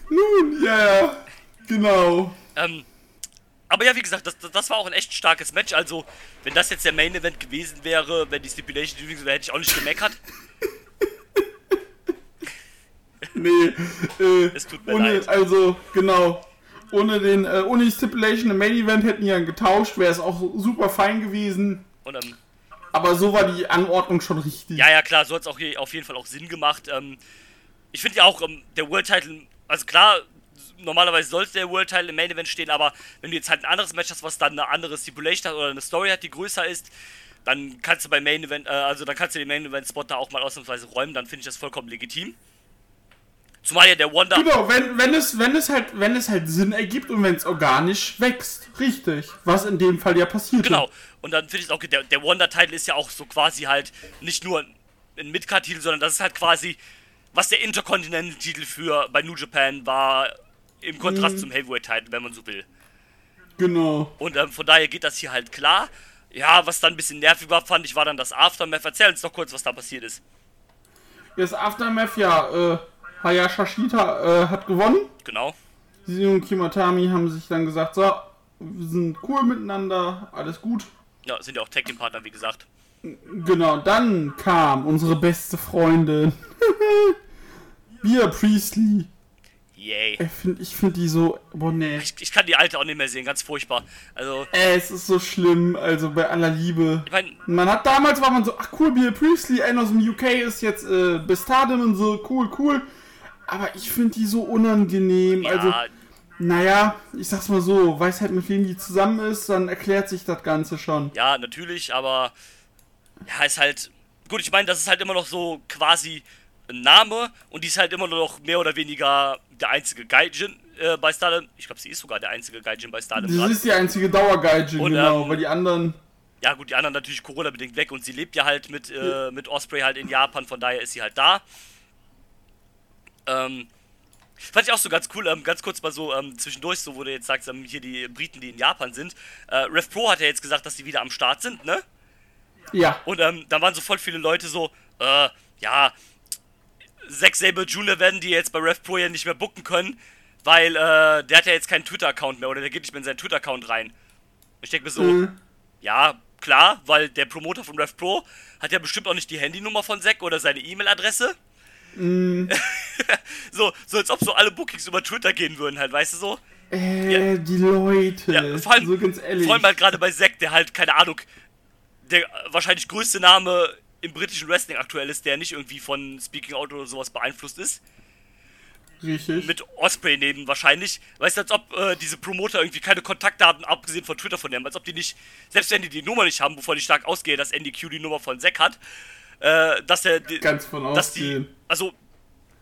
Speaker 3: Nun, ja, ja, genau.
Speaker 2: Ähm, aber ja, wie gesagt, das, war auch ein echt starkes Match. Also, wenn das jetzt der Main Event gewesen wäre, wenn die Stipulation gewesen wäre, hätte ich auch nicht gemeckert.
Speaker 3: Nee, äh,
Speaker 2: Es tut mir
Speaker 3: ohne,
Speaker 2: leid.
Speaker 3: also, genau. Ohne den, äh, ohne die Stipulation im Main Event hätten die dann getauscht, wäre es auch super fein gewesen.
Speaker 2: Und ähm,
Speaker 3: Aber so war die Anordnung schon richtig.
Speaker 2: ja, ja, klar, so hat es auch hier auf jeden Fall auch Sinn gemacht. Ähm, ich finde ja auch, ähm, der World Title, also klar, normalerweise sollte der World Title im Main Event stehen, aber wenn du jetzt halt ein anderes Match hast, was dann eine andere Stipulation hat oder eine Story hat, die größer ist, dann kannst du beim Main Event, äh, also dann kannst du den Main Event Spot da auch mal ausnahmsweise räumen, dann finde ich das vollkommen legitim. Zumal ja der Wonder.
Speaker 3: Genau, wenn, wenn es, wenn es halt, wenn es halt Sinn ergibt und wenn es organisch wächst. Richtig. Was in dem Fall ja passiert.
Speaker 2: Genau. Und dann finde ich es auch, der, der Wonder-Title ist ja auch so quasi halt nicht nur ein Midcard-Titel, sondern das ist halt quasi, was der Intercontinental-Titel für bei New Japan war, im Kontrast
Speaker 3: Mhm.
Speaker 2: zum Heavyweight-Titel, wenn man so will.
Speaker 3: Genau.
Speaker 2: Und ähm, von daher geht das hier halt klar. Ja, was dann ein bisschen nervig war, fand ich, war dann das Aftermath. Erzähl uns doch kurz, was da passiert ist.
Speaker 3: Das Aftermath, ja, äh, Hayashashita äh, hat gewonnen.
Speaker 2: Genau.
Speaker 3: Sie und Kimatami haben sich dann gesagt, so, wir sind cool miteinander, alles gut.
Speaker 2: Ja, sind ja auch Tag-Team-Partner, wie gesagt.
Speaker 3: Genau, dann kam unsere beste Freundin, Bia Priestley.
Speaker 2: Yay.
Speaker 3: Ich finde find die so, boah, nee.
Speaker 2: Ich, ich kann die alte auch nicht mehr sehen, ganz furchtbar. Also,
Speaker 3: Äh, es ist so schlimm, also bei aller Liebe.
Speaker 2: ich meine,
Speaker 3: Man hat damals war man so, ach cool, Bia Priestley, einer aus dem UK ist jetzt äh, Bestardin und so, cool, cool. Aber ich finde die so unangenehm. Also,
Speaker 2: ja,
Speaker 3: naja, ich sag's mal so, weiß halt mit wem die zusammen ist, dann erklärt sich das Ganze schon.
Speaker 2: Ja, natürlich, aber ja, ist halt. Gut, ich meine, das ist halt immer noch so quasi ein Name und die ist halt immer noch mehr oder weniger der einzige Gaijin äh, bei Stardom. Ich glaube, sie ist sogar der einzige Gaijin bei Stardom.
Speaker 3: Das
Speaker 2: gerade.
Speaker 3: ist die einzige Dauergeige,
Speaker 2: Und,
Speaker 3: genau,
Speaker 2: ähm,
Speaker 3: weil die anderen.
Speaker 2: Ja, gut, die anderen natürlich Corona-bedingt weg und sie lebt ja halt mit, äh, mit Osprey halt in Japan, von daher ist sie halt da. Ähm, Fand ich auch so ganz cool, ähm, ganz kurz mal so ähm, zwischendurch, so wo du jetzt sagst, ähm, hier die Briten, die in Japan sind. Äh, Rev Pro hat ja jetzt gesagt, dass die wieder am Start sind, ne?
Speaker 3: Ja.
Speaker 2: Und ähm, da waren so voll viele Leute so, äh, ja, Zack Saber Jr. werden die jetzt bei Rev Pro ja nicht mehr booken können, weil äh, der hat ja jetzt keinen Twitter-Account mehr oder der geht nicht mehr in seinen Twitter-Account rein. Ich denke mir so,
Speaker 3: Mhm.
Speaker 2: ja, klar, weil der Promoter von Rev Pro hat ja bestimmt auch nicht die Handynummer von Zack oder seine E-Mail-Adresse.
Speaker 3: Mhm.
Speaker 2: so, so als ob so alle Bookings über Twitter gehen würden, halt, weißt du so?
Speaker 3: Äh,
Speaker 2: Ja.
Speaker 3: die Leute.
Speaker 2: Ja, vor allem,
Speaker 3: so ganz ehrlich.
Speaker 2: vor allem halt gerade bei Zack, der halt, keine Ahnung, der wahrscheinlich größte Name im britischen Wrestling aktuell ist, der nicht irgendwie von Speaking Out oder sowas beeinflusst ist.
Speaker 3: Richtig.
Speaker 2: Mit Osprey neben wahrscheinlich. Weißt du, als ob äh, diese Promoter irgendwie keine Kontaktdaten, abgesehen von Twitter von dem, als ob die nicht, selbst wenn die die Nummer nicht haben, wovon ich stark ausgehe, dass NDQ die Nummer von Zack hat, äh, dass der, die,
Speaker 3: Ganz von
Speaker 2: dass die,
Speaker 3: ausgehen.
Speaker 2: also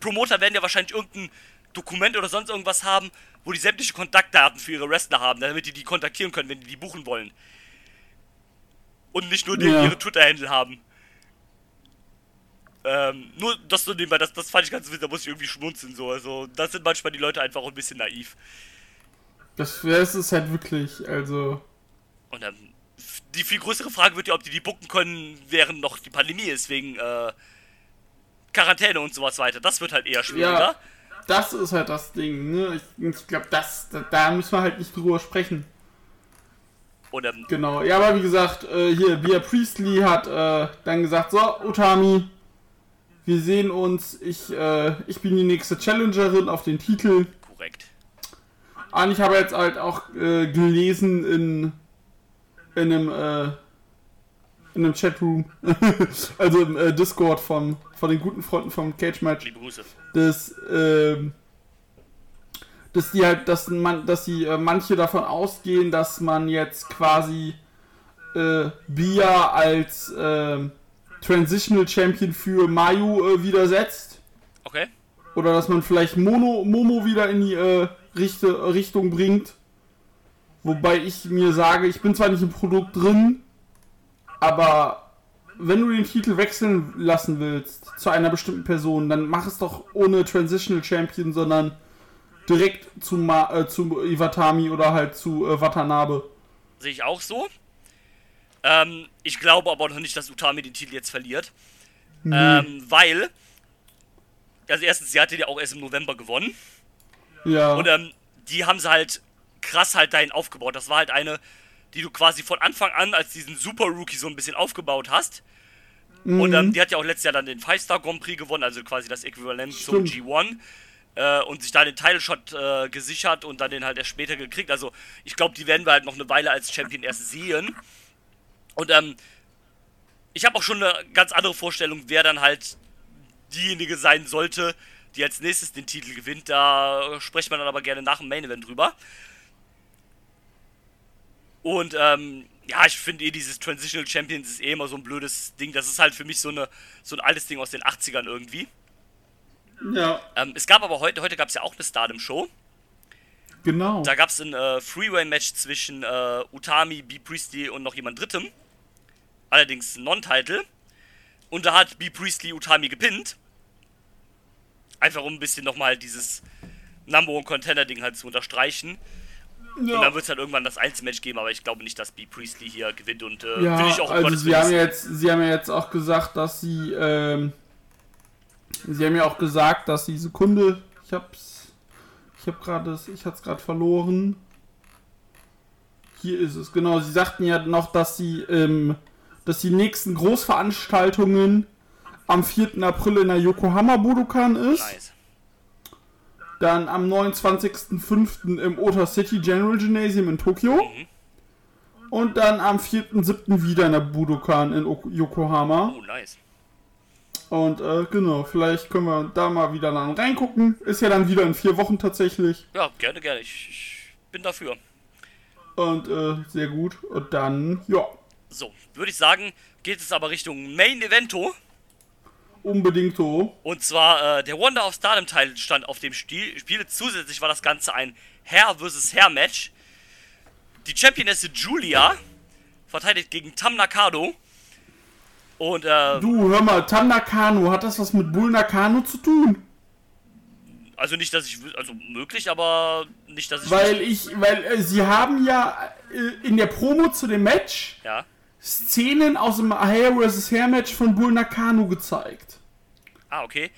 Speaker 2: Promoter werden ja wahrscheinlich irgendein Dokument oder sonst irgendwas haben, wo die sämtliche Kontaktdaten für ihre Wrestler haben, damit die die kontaktieren können, wenn die die buchen wollen. Und nicht nur die,
Speaker 3: Ja.
Speaker 2: ihre Twitter-Handle haben. Ähm, nur das so nebenbei, das, das fand ich ganz witzig, da muss ich irgendwie schmunzeln so. Also, das sind manchmal die Leute einfach auch ein bisschen naiv.
Speaker 3: Das, das ist halt wirklich, also.
Speaker 2: Und f- die viel größere Frage wird ja, ob die die bucken können, während noch die Pandemie ist, wegen äh, Quarantäne und sowas weiter. Das wird halt eher schwieriger.
Speaker 3: Ja, das ist halt das Ding, ne? Ich, ich glaube, das, da, da müssen wir halt nicht drüber sprechen.
Speaker 2: Und ähm,
Speaker 3: Genau. Ja, aber wie gesagt, äh, hier, Bia Priestley hat äh, dann gesagt, so, Utami, wir sehen uns. Ich, äh, ich bin die nächste Challengerin auf den Titel.
Speaker 2: korrekt.
Speaker 3: Und ich habe jetzt halt auch äh, gelesen in, in einem, äh, in einem Chatroom, also im äh, Discord von, von den guten Freunden vom Cage Match, dass, ähm, dass die halt, dass man, dass die äh, manche davon ausgehen, dass man jetzt quasi äh, Bia als ähm, Transitional Champion für Mayu äh, wieder setzt.
Speaker 2: Okay.
Speaker 3: Oder dass man vielleicht Mono, Momo wieder in die äh, Richte, Richtung bringt. Wobei ich mir sage, ich bin zwar nicht im Produkt drin, aber wenn du den Titel wechseln lassen willst zu einer bestimmten Person, dann mach es doch ohne Transitional Champion, sondern direkt zu, Ma äh, zu Iwatami oder halt zu äh, Watanabe.
Speaker 2: Sehe ich auch so. Ähm, ich glaube aber noch nicht, dass Utami den Titel jetzt verliert. Ähm, weil. Also erstens, sie hatte ja auch erst im November gewonnen.
Speaker 3: Ja.
Speaker 2: Und ähm, die haben sie halt krass halt dahin aufgebaut. Das war halt eine, die du quasi von Anfang an als diesen Super Rookie so ein bisschen aufgebaut hast. Und ähm, die hat ja auch letztes Jahr dann den Five-Star Grand Prix gewonnen, also quasi das Äquivalent zum
Speaker 3: Stimmt.
Speaker 2: G1. Äh, und sich da den Title Shot äh, gesichert und dann den halt erst später gekriegt. Also ich glaube, die werden wir halt noch eine Weile als Champion erst sehen. Und ähm, ich habe auch schon eine ganz andere Vorstellung, wer dann halt diejenige sein sollte, die als nächstes den Titel gewinnt. Da spricht man dann aber gerne nach dem Main Event drüber. Und ähm, ja, ich finde eh dieses Transitional Champions ist eh immer so ein blödes Ding. Das ist halt für mich so, eine, so ein altes Ding aus den 80ern irgendwie.
Speaker 3: ja,
Speaker 2: Ähm, es gab aber heute, heute gab es ja auch eine Stardom-Show.
Speaker 3: genau.
Speaker 2: Da gab es ein äh, Freeway-Match zwischen äh, Utami, B. Priestley und noch jemand Drittem. Allerdings Non-Title. Und da hat B. Priestley Utami gepinnt. Einfach um ein bisschen nochmal dieses Number One Contender-Ding halt zu unterstreichen. Und
Speaker 3: ja.
Speaker 2: dann wird es halt irgendwann das Einzelmatch geben, aber ich glaube nicht, dass B. Priestley hier gewinnt und äh,
Speaker 3: Ja,
Speaker 2: will ich auch
Speaker 3: also sie haben, jetzt, sie haben ja jetzt auch gesagt, dass sie, ähm, sie haben ja auch gesagt, dass die Sekunde, ich hab's, ich hab gerade, ich hat's gerade verloren. Hier ist es, genau, sie sagten ja noch, dass sie, ähm, dass die nächsten Großveranstaltungen am 4. April in der Yokohama Budokan ist.
Speaker 2: Nice.
Speaker 3: Dann am 29.05. im Ota City General Gymnasium in Tokio.
Speaker 2: Mhm.
Speaker 3: Und dann am 4.07. wieder in der Budokan in Ok- Yokohama.
Speaker 2: Oh, nice.
Speaker 3: Und äh, genau, vielleicht können wir da mal wieder dann reingucken. Ist ja dann wieder in vier Wochen tatsächlich.
Speaker 2: Ja, gerne, gerne. Ich, ich bin dafür.
Speaker 3: Und äh, sehr gut. Und dann, ja,
Speaker 2: So, würde ich sagen, geht es aber Richtung Main Evento.
Speaker 3: unbedingt so.
Speaker 2: Und zwar äh, der Wonder of Stardom Title stand auf dem Stil Spiel. Zusätzlich war das Ganze ein Herr vs. Herr Match. Die Championess Julia verteidigt gegen Tam Nakano. Und äh,
Speaker 3: Du, hör mal, Tam Nakano, hat das was mit Bull Nakano zu tun?
Speaker 2: Also nicht, dass ich, also möglich, aber nicht, dass ich.
Speaker 3: Weil ich, weil äh, sie haben ja äh, in der Promo zu dem Match
Speaker 2: ja.
Speaker 3: Szenen aus dem Hair vs. Hair Match von Bull Nakano gezeigt.
Speaker 2: Ah, okay.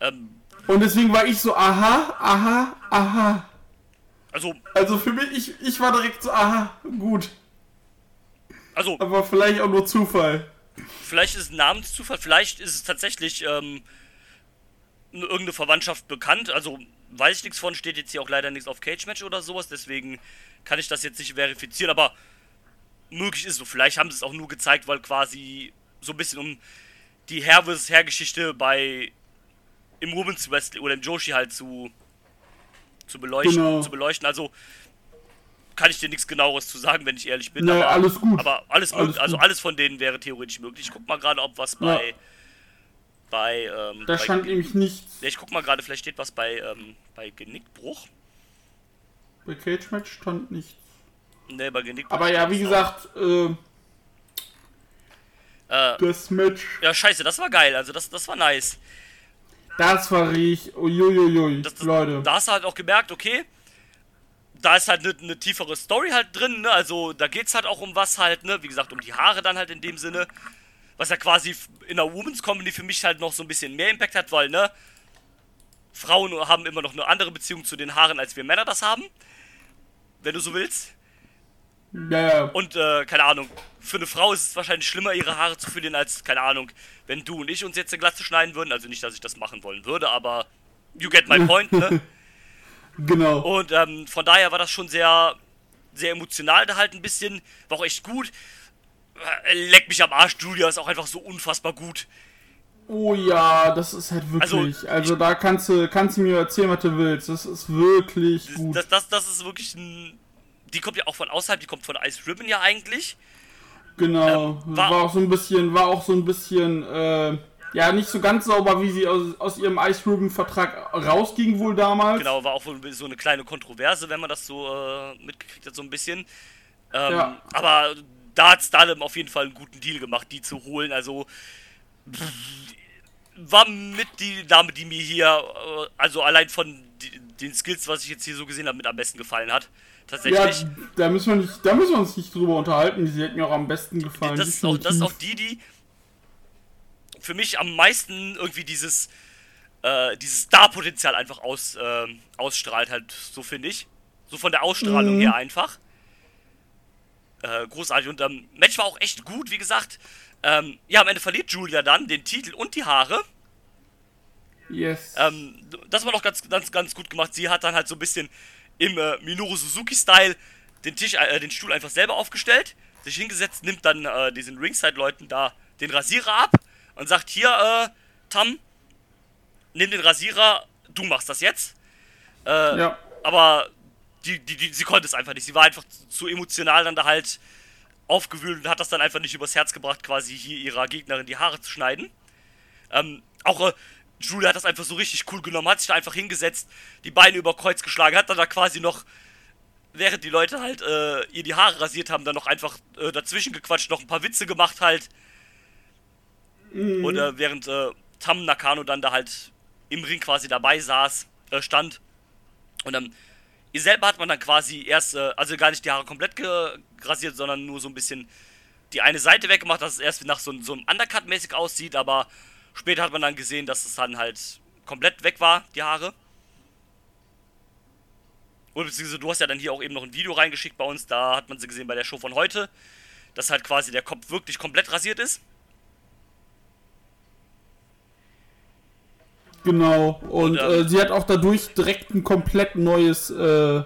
Speaker 2: Ähm,
Speaker 3: Und deswegen war ich so, aha, aha, aha.
Speaker 2: also,
Speaker 3: Also für mich, ich, ich war direkt so, aha, gut.
Speaker 2: also,
Speaker 3: Aber vielleicht auch nur Zufall.
Speaker 2: vielleicht ist es Namenszufall, vielleicht ist es tatsächlich ähm, irgendeine Verwandtschaft bekannt. Also weiß ich nichts von, steht jetzt hier auch leider nichts auf Cage Match oder sowas, deswegen kann ich das jetzt nicht verifizieren, aber möglich ist so. Vielleicht haben sie es auch nur gezeigt, weil quasi so ein bisschen um die Hair vs. Hair Geschichte bei im Women's Wrestling oder im Joshi halt zu zu beleuchten,
Speaker 3: Genau.
Speaker 2: zu beleuchten. Also kann ich dir nichts genaueres zu sagen, wenn ich ehrlich bin.
Speaker 3: Nee,
Speaker 2: aber,
Speaker 3: alles gut.
Speaker 2: Aber alles,
Speaker 3: Alles
Speaker 2: also
Speaker 3: gut.
Speaker 2: alles von denen wäre theoretisch möglich. Ich guck mal gerade, ob was bei
Speaker 3: Ja.
Speaker 2: bei ähm,
Speaker 3: Da
Speaker 2: bei,
Speaker 3: stand nämlich nichts.
Speaker 2: ja, ich guck mal gerade, vielleicht steht was bei ähm, bei Genickbruch.
Speaker 3: Bei Cage Match stand nichts.
Speaker 2: Ne, bei Genickbruch.
Speaker 3: Aber ja, wie gesagt, äh,
Speaker 2: Äh,
Speaker 3: das Match,
Speaker 2: ja, scheiße, das war geil. Also das, das war nice.
Speaker 3: das war richtig. Uiuiui,
Speaker 2: Das, das,
Speaker 3: Leute.
Speaker 2: Da hast du halt auch gemerkt, okay, da ist halt eine ne tiefere Story halt drin, ne? Also da geht's halt auch um was halt, ne? Wie gesagt, um die Haare dann halt in dem Sinne. Was ja quasi in der Women's Comedy für mich halt noch so ein bisschen mehr Impact hat, weil, ne? Frauen haben immer noch eine andere Beziehung zu den Haaren, als wir Männer das haben. Wenn du so willst.
Speaker 3: Ja, ja.
Speaker 2: Und, äh, keine Ahnung, für eine Frau ist es wahrscheinlich schlimmer, ihre Haare zu verlieren, als, keine Ahnung, wenn du und ich uns jetzt eine Glatze schneiden würden. Also nicht, dass ich das machen wollen würde, aber you get my point, ne?
Speaker 3: Genau.
Speaker 2: Und ähm, von daher war das schon sehr, sehr emotional da halt ein bisschen. War auch echt gut. Äh, Leck mich am Arsch, Julia ist auch einfach so unfassbar gut.
Speaker 3: Oh ja, das ist halt wirklich. Also, da kannst du, kannst du mir erzählen, was du willst. Das ist wirklich gut.
Speaker 2: Das, das, das ist wirklich ein. Die kommt ja auch von außerhalb, die kommt von Ice Ribbon ja eigentlich.
Speaker 3: genau.
Speaker 2: ähm,
Speaker 3: war,
Speaker 2: war-
Speaker 3: auch so ein bisschen, war auch so ein bisschen, äh, ja, nicht so ganz sauber, wie sie aus, aus ihrem Ice Ribbon Vertrag rausging wohl damals.
Speaker 2: Genau, war auch wohl so eine kleine Kontroverse, wenn man das so äh, mitgekriegt hat, so ein bisschen. Ähm,
Speaker 3: Ja.
Speaker 2: Aber da hat Stardom auf jeden Fall einen guten Deal gemacht, die zu holen. Also war mit die Dame, die mir hier, äh, also allein von den Skills, was ich jetzt hier so gesehen habe, mit am besten gefallen hat.
Speaker 3: Ja,
Speaker 2: Tatsächlich.
Speaker 3: da müssen wir nicht, da müssen wir uns nicht drüber unterhalten. Sie hat mir auch am besten gefallen.
Speaker 2: das, ist auch, das ist auch die, die für mich am meisten irgendwie dieses, äh, dieses Star-Potenzial einfach aus, ähm, ausstrahlt, halt, so finde ich. So von der Ausstrahlung
Speaker 3: Mhm.
Speaker 2: her einfach. Äh, großartig. Und ähm, Match war auch echt gut, wie gesagt. Ähm, ja, am Ende verliert Julia dann den Titel und die Haare.
Speaker 3: Yes.
Speaker 2: Ähm, das war doch ganz, ganz, ganz gut gemacht. Sie hat dann halt so ein bisschen im äh, Minoru Suzuki-Style den Tisch, äh, den Stuhl einfach selber aufgestellt, sich hingesetzt, nimmt dann äh, diesen Ringside-Leuten da den Rasierer ab und sagt: Hier, äh, Tam, nimm den Rasierer, du machst das jetzt. Äh,
Speaker 3: ja.
Speaker 2: aber die, die, die, sie konnte es einfach nicht. Sie war einfach zu, zu emotional dann da halt aufgewühlt und hat das dann einfach nicht übers Herz gebracht, quasi hier ihrer Gegnerin die Haare zu schneiden. Ähm, auch äh, Julia hat das einfach so richtig cool genommen, hat sich da einfach hingesetzt, die Beine über Kreuz geschlagen, hat dann da quasi noch, während die Leute halt äh, ihr die Haare rasiert haben, dann noch einfach äh, dazwischen gequatscht, noch ein paar Witze gemacht halt. Oder während äh, Tam Nakano dann da halt im Ring quasi dabei saß, äh, stand. Und dann, ihr selber hat man dann quasi erst, äh, also gar nicht die Haare komplett rasiert, sondern nur so ein bisschen die eine Seite weggemacht, dass es erst nach so, so einem Undercut-mäßig aussieht, aber später hat man dann gesehen, dass es dann halt komplett weg war, die Haare. Und beziehungsweise du hast ja dann hier auch eben noch ein Video reingeschickt bei uns, da hat man sie gesehen bei der Show von heute, dass halt quasi der Kopf wirklich komplett rasiert ist.
Speaker 3: Genau. Und,
Speaker 2: Und, ähm,
Speaker 3: äh, sie hat auch dadurch direkt ein komplett neues, äh,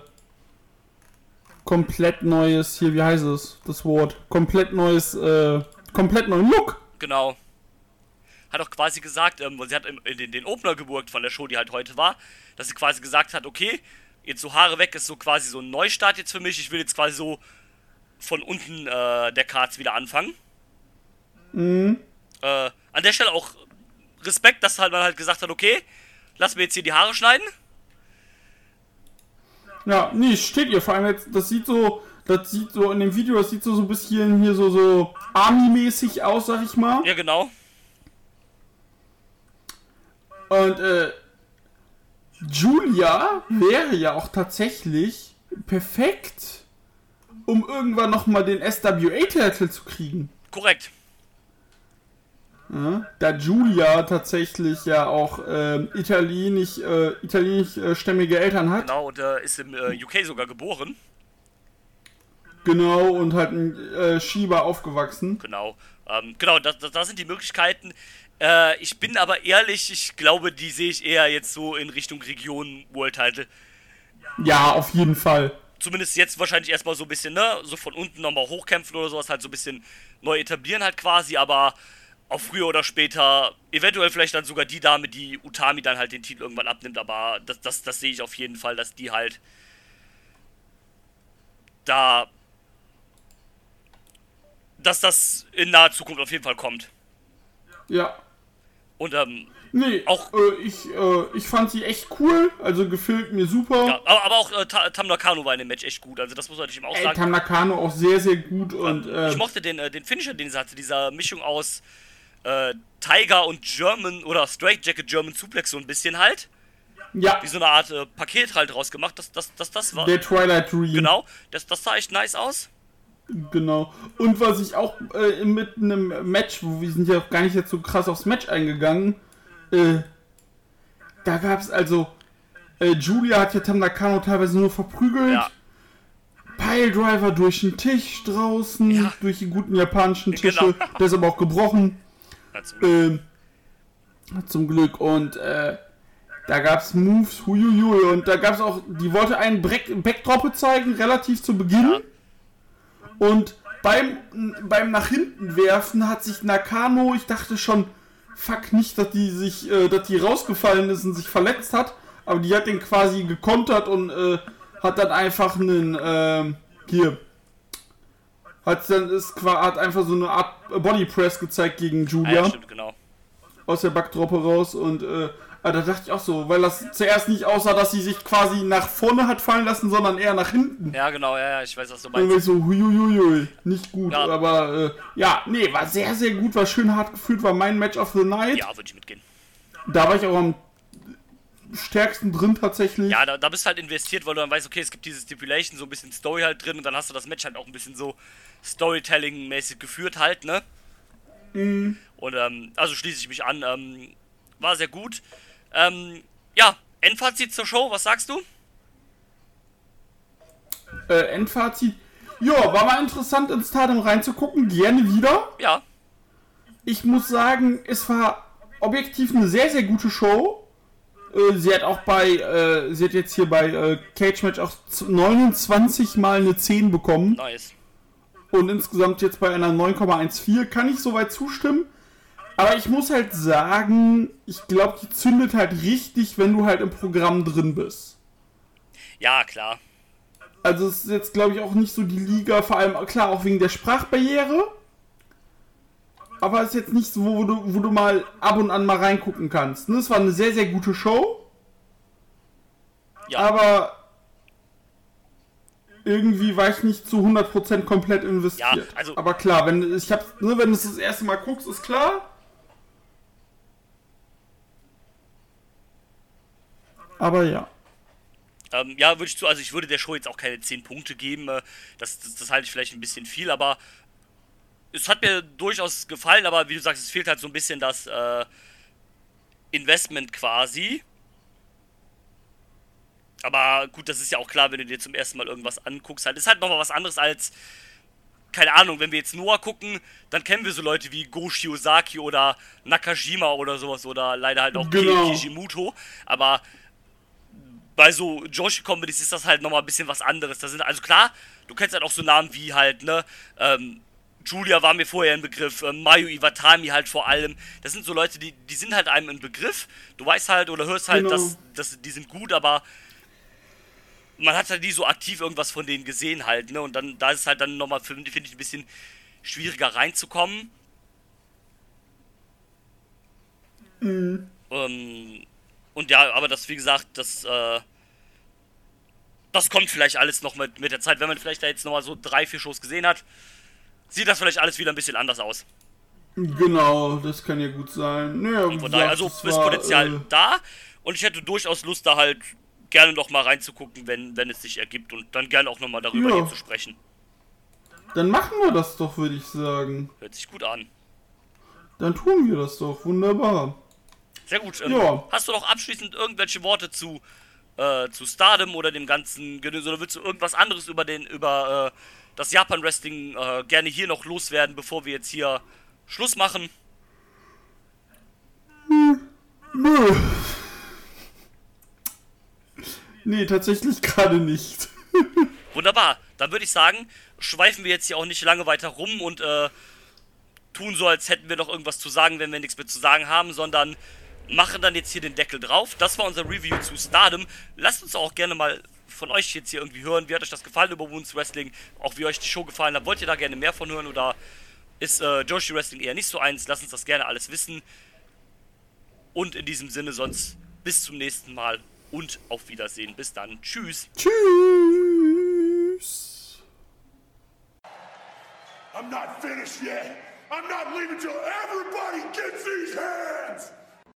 Speaker 3: komplett neues, hier, wie heißt es, das Wort? Komplett neues, äh, komplett neuen Look.
Speaker 2: Genau. Hat auch quasi gesagt, ähm, weil sie hat in den, den Opener geworkt von der Show, die halt heute war, dass sie quasi gesagt hat, okay, jetzt so Haare weg ist so quasi so ein Neustart jetzt für mich. Ich will jetzt quasi so von unten äh, der Cards wieder anfangen.
Speaker 3: Mhm.
Speaker 2: Äh, an der Stelle auch Respekt, dass halt man halt gesagt hat, okay, lass mir jetzt hier die Haare schneiden.
Speaker 3: Ja, nee, steht ihr. Vor allem jetzt, das sieht so, das sieht so in dem Video, das sieht so, so ein bisschen hier so, so Army-mäßig aus, sag ich mal.
Speaker 2: Ja, genau.
Speaker 3: Und, äh, Julia wäre ja auch tatsächlich perfekt, um irgendwann nochmal den SWA-Titel zu kriegen.
Speaker 2: Korrekt.
Speaker 3: Ja, da Julia tatsächlich ja auch ähm, italienisch, äh, italienischstämmige Eltern hat.
Speaker 2: Genau, und äh, ist im äh, UK sogar geboren.
Speaker 3: Genau, und hat ein äh, Schieber aufgewachsen.
Speaker 2: Genau. Ähm, genau, das, das, das sind die Möglichkeiten. Äh, ich bin aber ehrlich, ich glaube, die sehe ich eher jetzt so in Richtung Region World Title.
Speaker 3: Ja, auf jeden Fall.
Speaker 2: Zumindest jetzt wahrscheinlich erstmal so ein bisschen, ne, so von unten nochmal hochkämpfen oder sowas, halt so ein bisschen neu etablieren halt quasi, aber auch früher oder später, eventuell vielleicht dann sogar die Dame, die Utami dann halt den Titel irgendwann abnimmt, aber das, das, das sehe ich auf jeden Fall, dass die halt da dass das in naher Zukunft auf jeden Fall kommt.
Speaker 3: Ja.
Speaker 2: Und ähm,
Speaker 3: Nee,
Speaker 2: Auch-
Speaker 3: äh, ich, äh, ich fand sie echt cool, also gefällt mir super.
Speaker 2: ja, aber, aber auch äh, Ta- Tam Nakano war in dem Match echt gut, also das muss man natürlich auch
Speaker 3: Ey,
Speaker 2: sagen.
Speaker 3: Tam Nakano auch sehr, sehr gut und äh,
Speaker 2: ich mochte den, äh, den Finisher, den sie hatte, dieser Mischung aus äh, Tiger und German oder Straight Jacket German Suplex so ein bisschen halt.
Speaker 3: ja,
Speaker 2: Wie so eine Art äh, Paket halt rausgemacht, das, das, das, das war.
Speaker 3: der Twilight Dream.
Speaker 2: Genau, das, das sah echt nice aus.
Speaker 3: Genau. Und was ich auch äh, mit einem Match, wo wir sind ja auch gar nicht jetzt so krass aufs Match eingegangen, äh, da gab es also, äh, Julia hat ja Tam Nakano teilweise nur verprügelt.
Speaker 2: Ja.
Speaker 3: Piledriver durch den Tisch draußen,
Speaker 2: Ja.
Speaker 3: durch die guten japanischen Tische.
Speaker 2: Genau.
Speaker 3: Der ist aber auch gebrochen.
Speaker 2: Ja, zum Glück.
Speaker 3: Ähm, zum Glück. Und äh, da gab es Moves, huiuiui. Und da gab es auch, die wollte einen Backdroppe zeigen, relativ zu Beginn. Und beim, beim nach hinten werfen hat sich Nakano, ich dachte schon, fuck nicht, dass die sich, äh, dass die rausgefallen ist und sich verletzt hat. Aber die hat den quasi gekontert und äh, hat dann einfach einen, ähm, hier, hat dann ist hat einfach so eine Art Body Press gezeigt gegen Julia
Speaker 2: ja, stimmt, genau.
Speaker 3: aus der Backdroppe raus und äh, ah, da dachte ich auch so, weil das zuerst nicht aussah, dass sie sich quasi nach vorne hat fallen lassen, sondern eher nach hinten.
Speaker 2: Ja, genau, ja, ja, ich weiß, was du
Speaker 3: Und
Speaker 2: meinst.
Speaker 3: ich so, huiuiui, nicht gut,
Speaker 2: Ja.
Speaker 3: aber äh, ja, nee, war sehr, sehr gut, war schön hart gefühlt, war mein Match of the Night.
Speaker 2: Ja, würde ich mitgehen.
Speaker 3: Da war ich auch am stärksten drin tatsächlich.
Speaker 2: Ja, da, da bist du halt investiert, weil du dann weißt, okay, es gibt diese Stipulation, so ein bisschen Story halt drin und dann hast du das Match halt auch ein bisschen so Storytelling-mäßig geführt halt, ne? Und ähm, also schließe ich mich an. Ähm, war sehr gut. Ähm, ja, Endfazit zur Show, was sagst du?
Speaker 3: Äh, Endfazit. Ja, war mal interessant ins Stadion reinzugucken, gerne wieder.
Speaker 2: Ja,
Speaker 3: Ich muss sagen, es war objektiv eine sehr, sehr gute Show. Äh, sie hat auch bei, äh, sie hat jetzt hier bei äh, Cage Match auch z- 29 mal eine 10 bekommen.
Speaker 2: nice.
Speaker 3: Und insgesamt jetzt bei einer 9,14 kann ich soweit zustimmen. Aber ich muss halt sagen, ich glaube, die zündet halt richtig, wenn du halt im Programm drin bist.
Speaker 2: Ja, klar.
Speaker 3: Also es ist jetzt, glaube ich, auch nicht so die Liga, vor allem, klar, auch wegen der Sprachbarriere. Aber es ist jetzt nicht so, wo du, wo du mal ab und an mal reingucken kannst. Ne? Es war eine sehr, sehr gute Show,
Speaker 2: Ja,
Speaker 3: aber irgendwie war ich nicht zu 100% komplett investiert.
Speaker 2: Ja, also-
Speaker 3: aber klar, wenn ich hab's, ne, wenn du es das erste Mal guckst, ist klar. Aber ja.
Speaker 2: ähm, ja, würde ich zu, also ich würde der Show jetzt auch keine 10 Punkte geben. Äh, das, das, das halte ich vielleicht ein bisschen viel, aber es hat mir durchaus gefallen, aber wie du sagst, es fehlt halt so ein bisschen das äh, Investment quasi. Aber gut, das ist ja auch klar, wenn du dir zum ersten Mal irgendwas anguckst. Halt, ist halt nochmal was anderes als, keine Ahnung, wenn wir jetzt Noah gucken, dann kennen wir so Leute wie Go Shiozaki oder Nakajima oder sowas oder leider halt auch
Speaker 3: Genau.
Speaker 2: Kei Kishimuto. Aber bei so Joshi Comedies ist das halt nochmal ein bisschen was anderes. Da sind, also klar, du kennst halt auch so Namen wie halt, ne, ähm, Julia war mir vorher ein Begriff, ähm, Mayu Iwatani halt vor allem. Das sind so Leute, die, die sind halt einem ein Begriff. Du weißt halt oder hörst halt,
Speaker 3: Genau.
Speaker 2: dass, dass die sind gut, aber man hat halt nie so aktiv irgendwas von denen gesehen halt, ne? Und dann, da ist es halt dann nochmal, finde find ich, ein bisschen schwieriger reinzukommen. Ähm, und ja, aber das, wie gesagt, das, äh, das kommt vielleicht alles noch mit, mit der Zeit. Wenn man vielleicht da jetzt nochmal so drei, vier Shows gesehen hat, sieht das vielleicht alles wieder ein bisschen anders aus.
Speaker 3: Genau, das kann ja gut sein. Naja,
Speaker 2: Und von daher, also ist Potenzial
Speaker 3: äh,
Speaker 2: da. Und ich hätte durchaus Lust, da halt gerne noch mal reinzugucken, wenn, wenn es sich ergibt und dann gerne auch noch mal darüber
Speaker 3: Ja.
Speaker 2: hier zu sprechen.
Speaker 3: Dann machen wir das doch, würde ich sagen.
Speaker 2: Hört sich gut an.
Speaker 3: Dann tun wir das doch. Wunderbar.
Speaker 2: Sehr gut. Ähm,
Speaker 3: Ja.
Speaker 2: Hast du noch abschließend irgendwelche Worte zu, äh, zu Stardom oder dem ganzen Gedöns oder willst du irgendwas anderes über den über äh, das Japan Wrestling äh, gerne hier noch loswerden, bevor wir jetzt hier Schluss machen?
Speaker 3: Nö. Nee, tatsächlich gerade nicht.
Speaker 2: Wunderbar. Dann würde ich sagen, schweifen wir jetzt hier auch nicht lange weiter rum und äh, tun so, als hätten wir noch irgendwas zu sagen, wenn wir nichts mehr zu sagen haben, sondern machen dann jetzt hier den Deckel drauf. Das war unser Review zu Stardom. Lasst uns auch gerne mal von euch jetzt hier irgendwie hören. Wie hat euch das gefallen über Wounds Wrestling? Auch wie euch die Show gefallen hat. Wollt ihr da gerne mehr von hören oder ist äh, Joshi Wrestling eher nicht so eins? Lasst uns das gerne alles wissen. Und in diesem Sinne sonst bis zum nächsten Mal und auf Wiedersehen. Bis dann. Tschüss.
Speaker 3: Tschüss.
Speaker 4: I'm not finished yet. I'm not leaving till everybody gets these hands.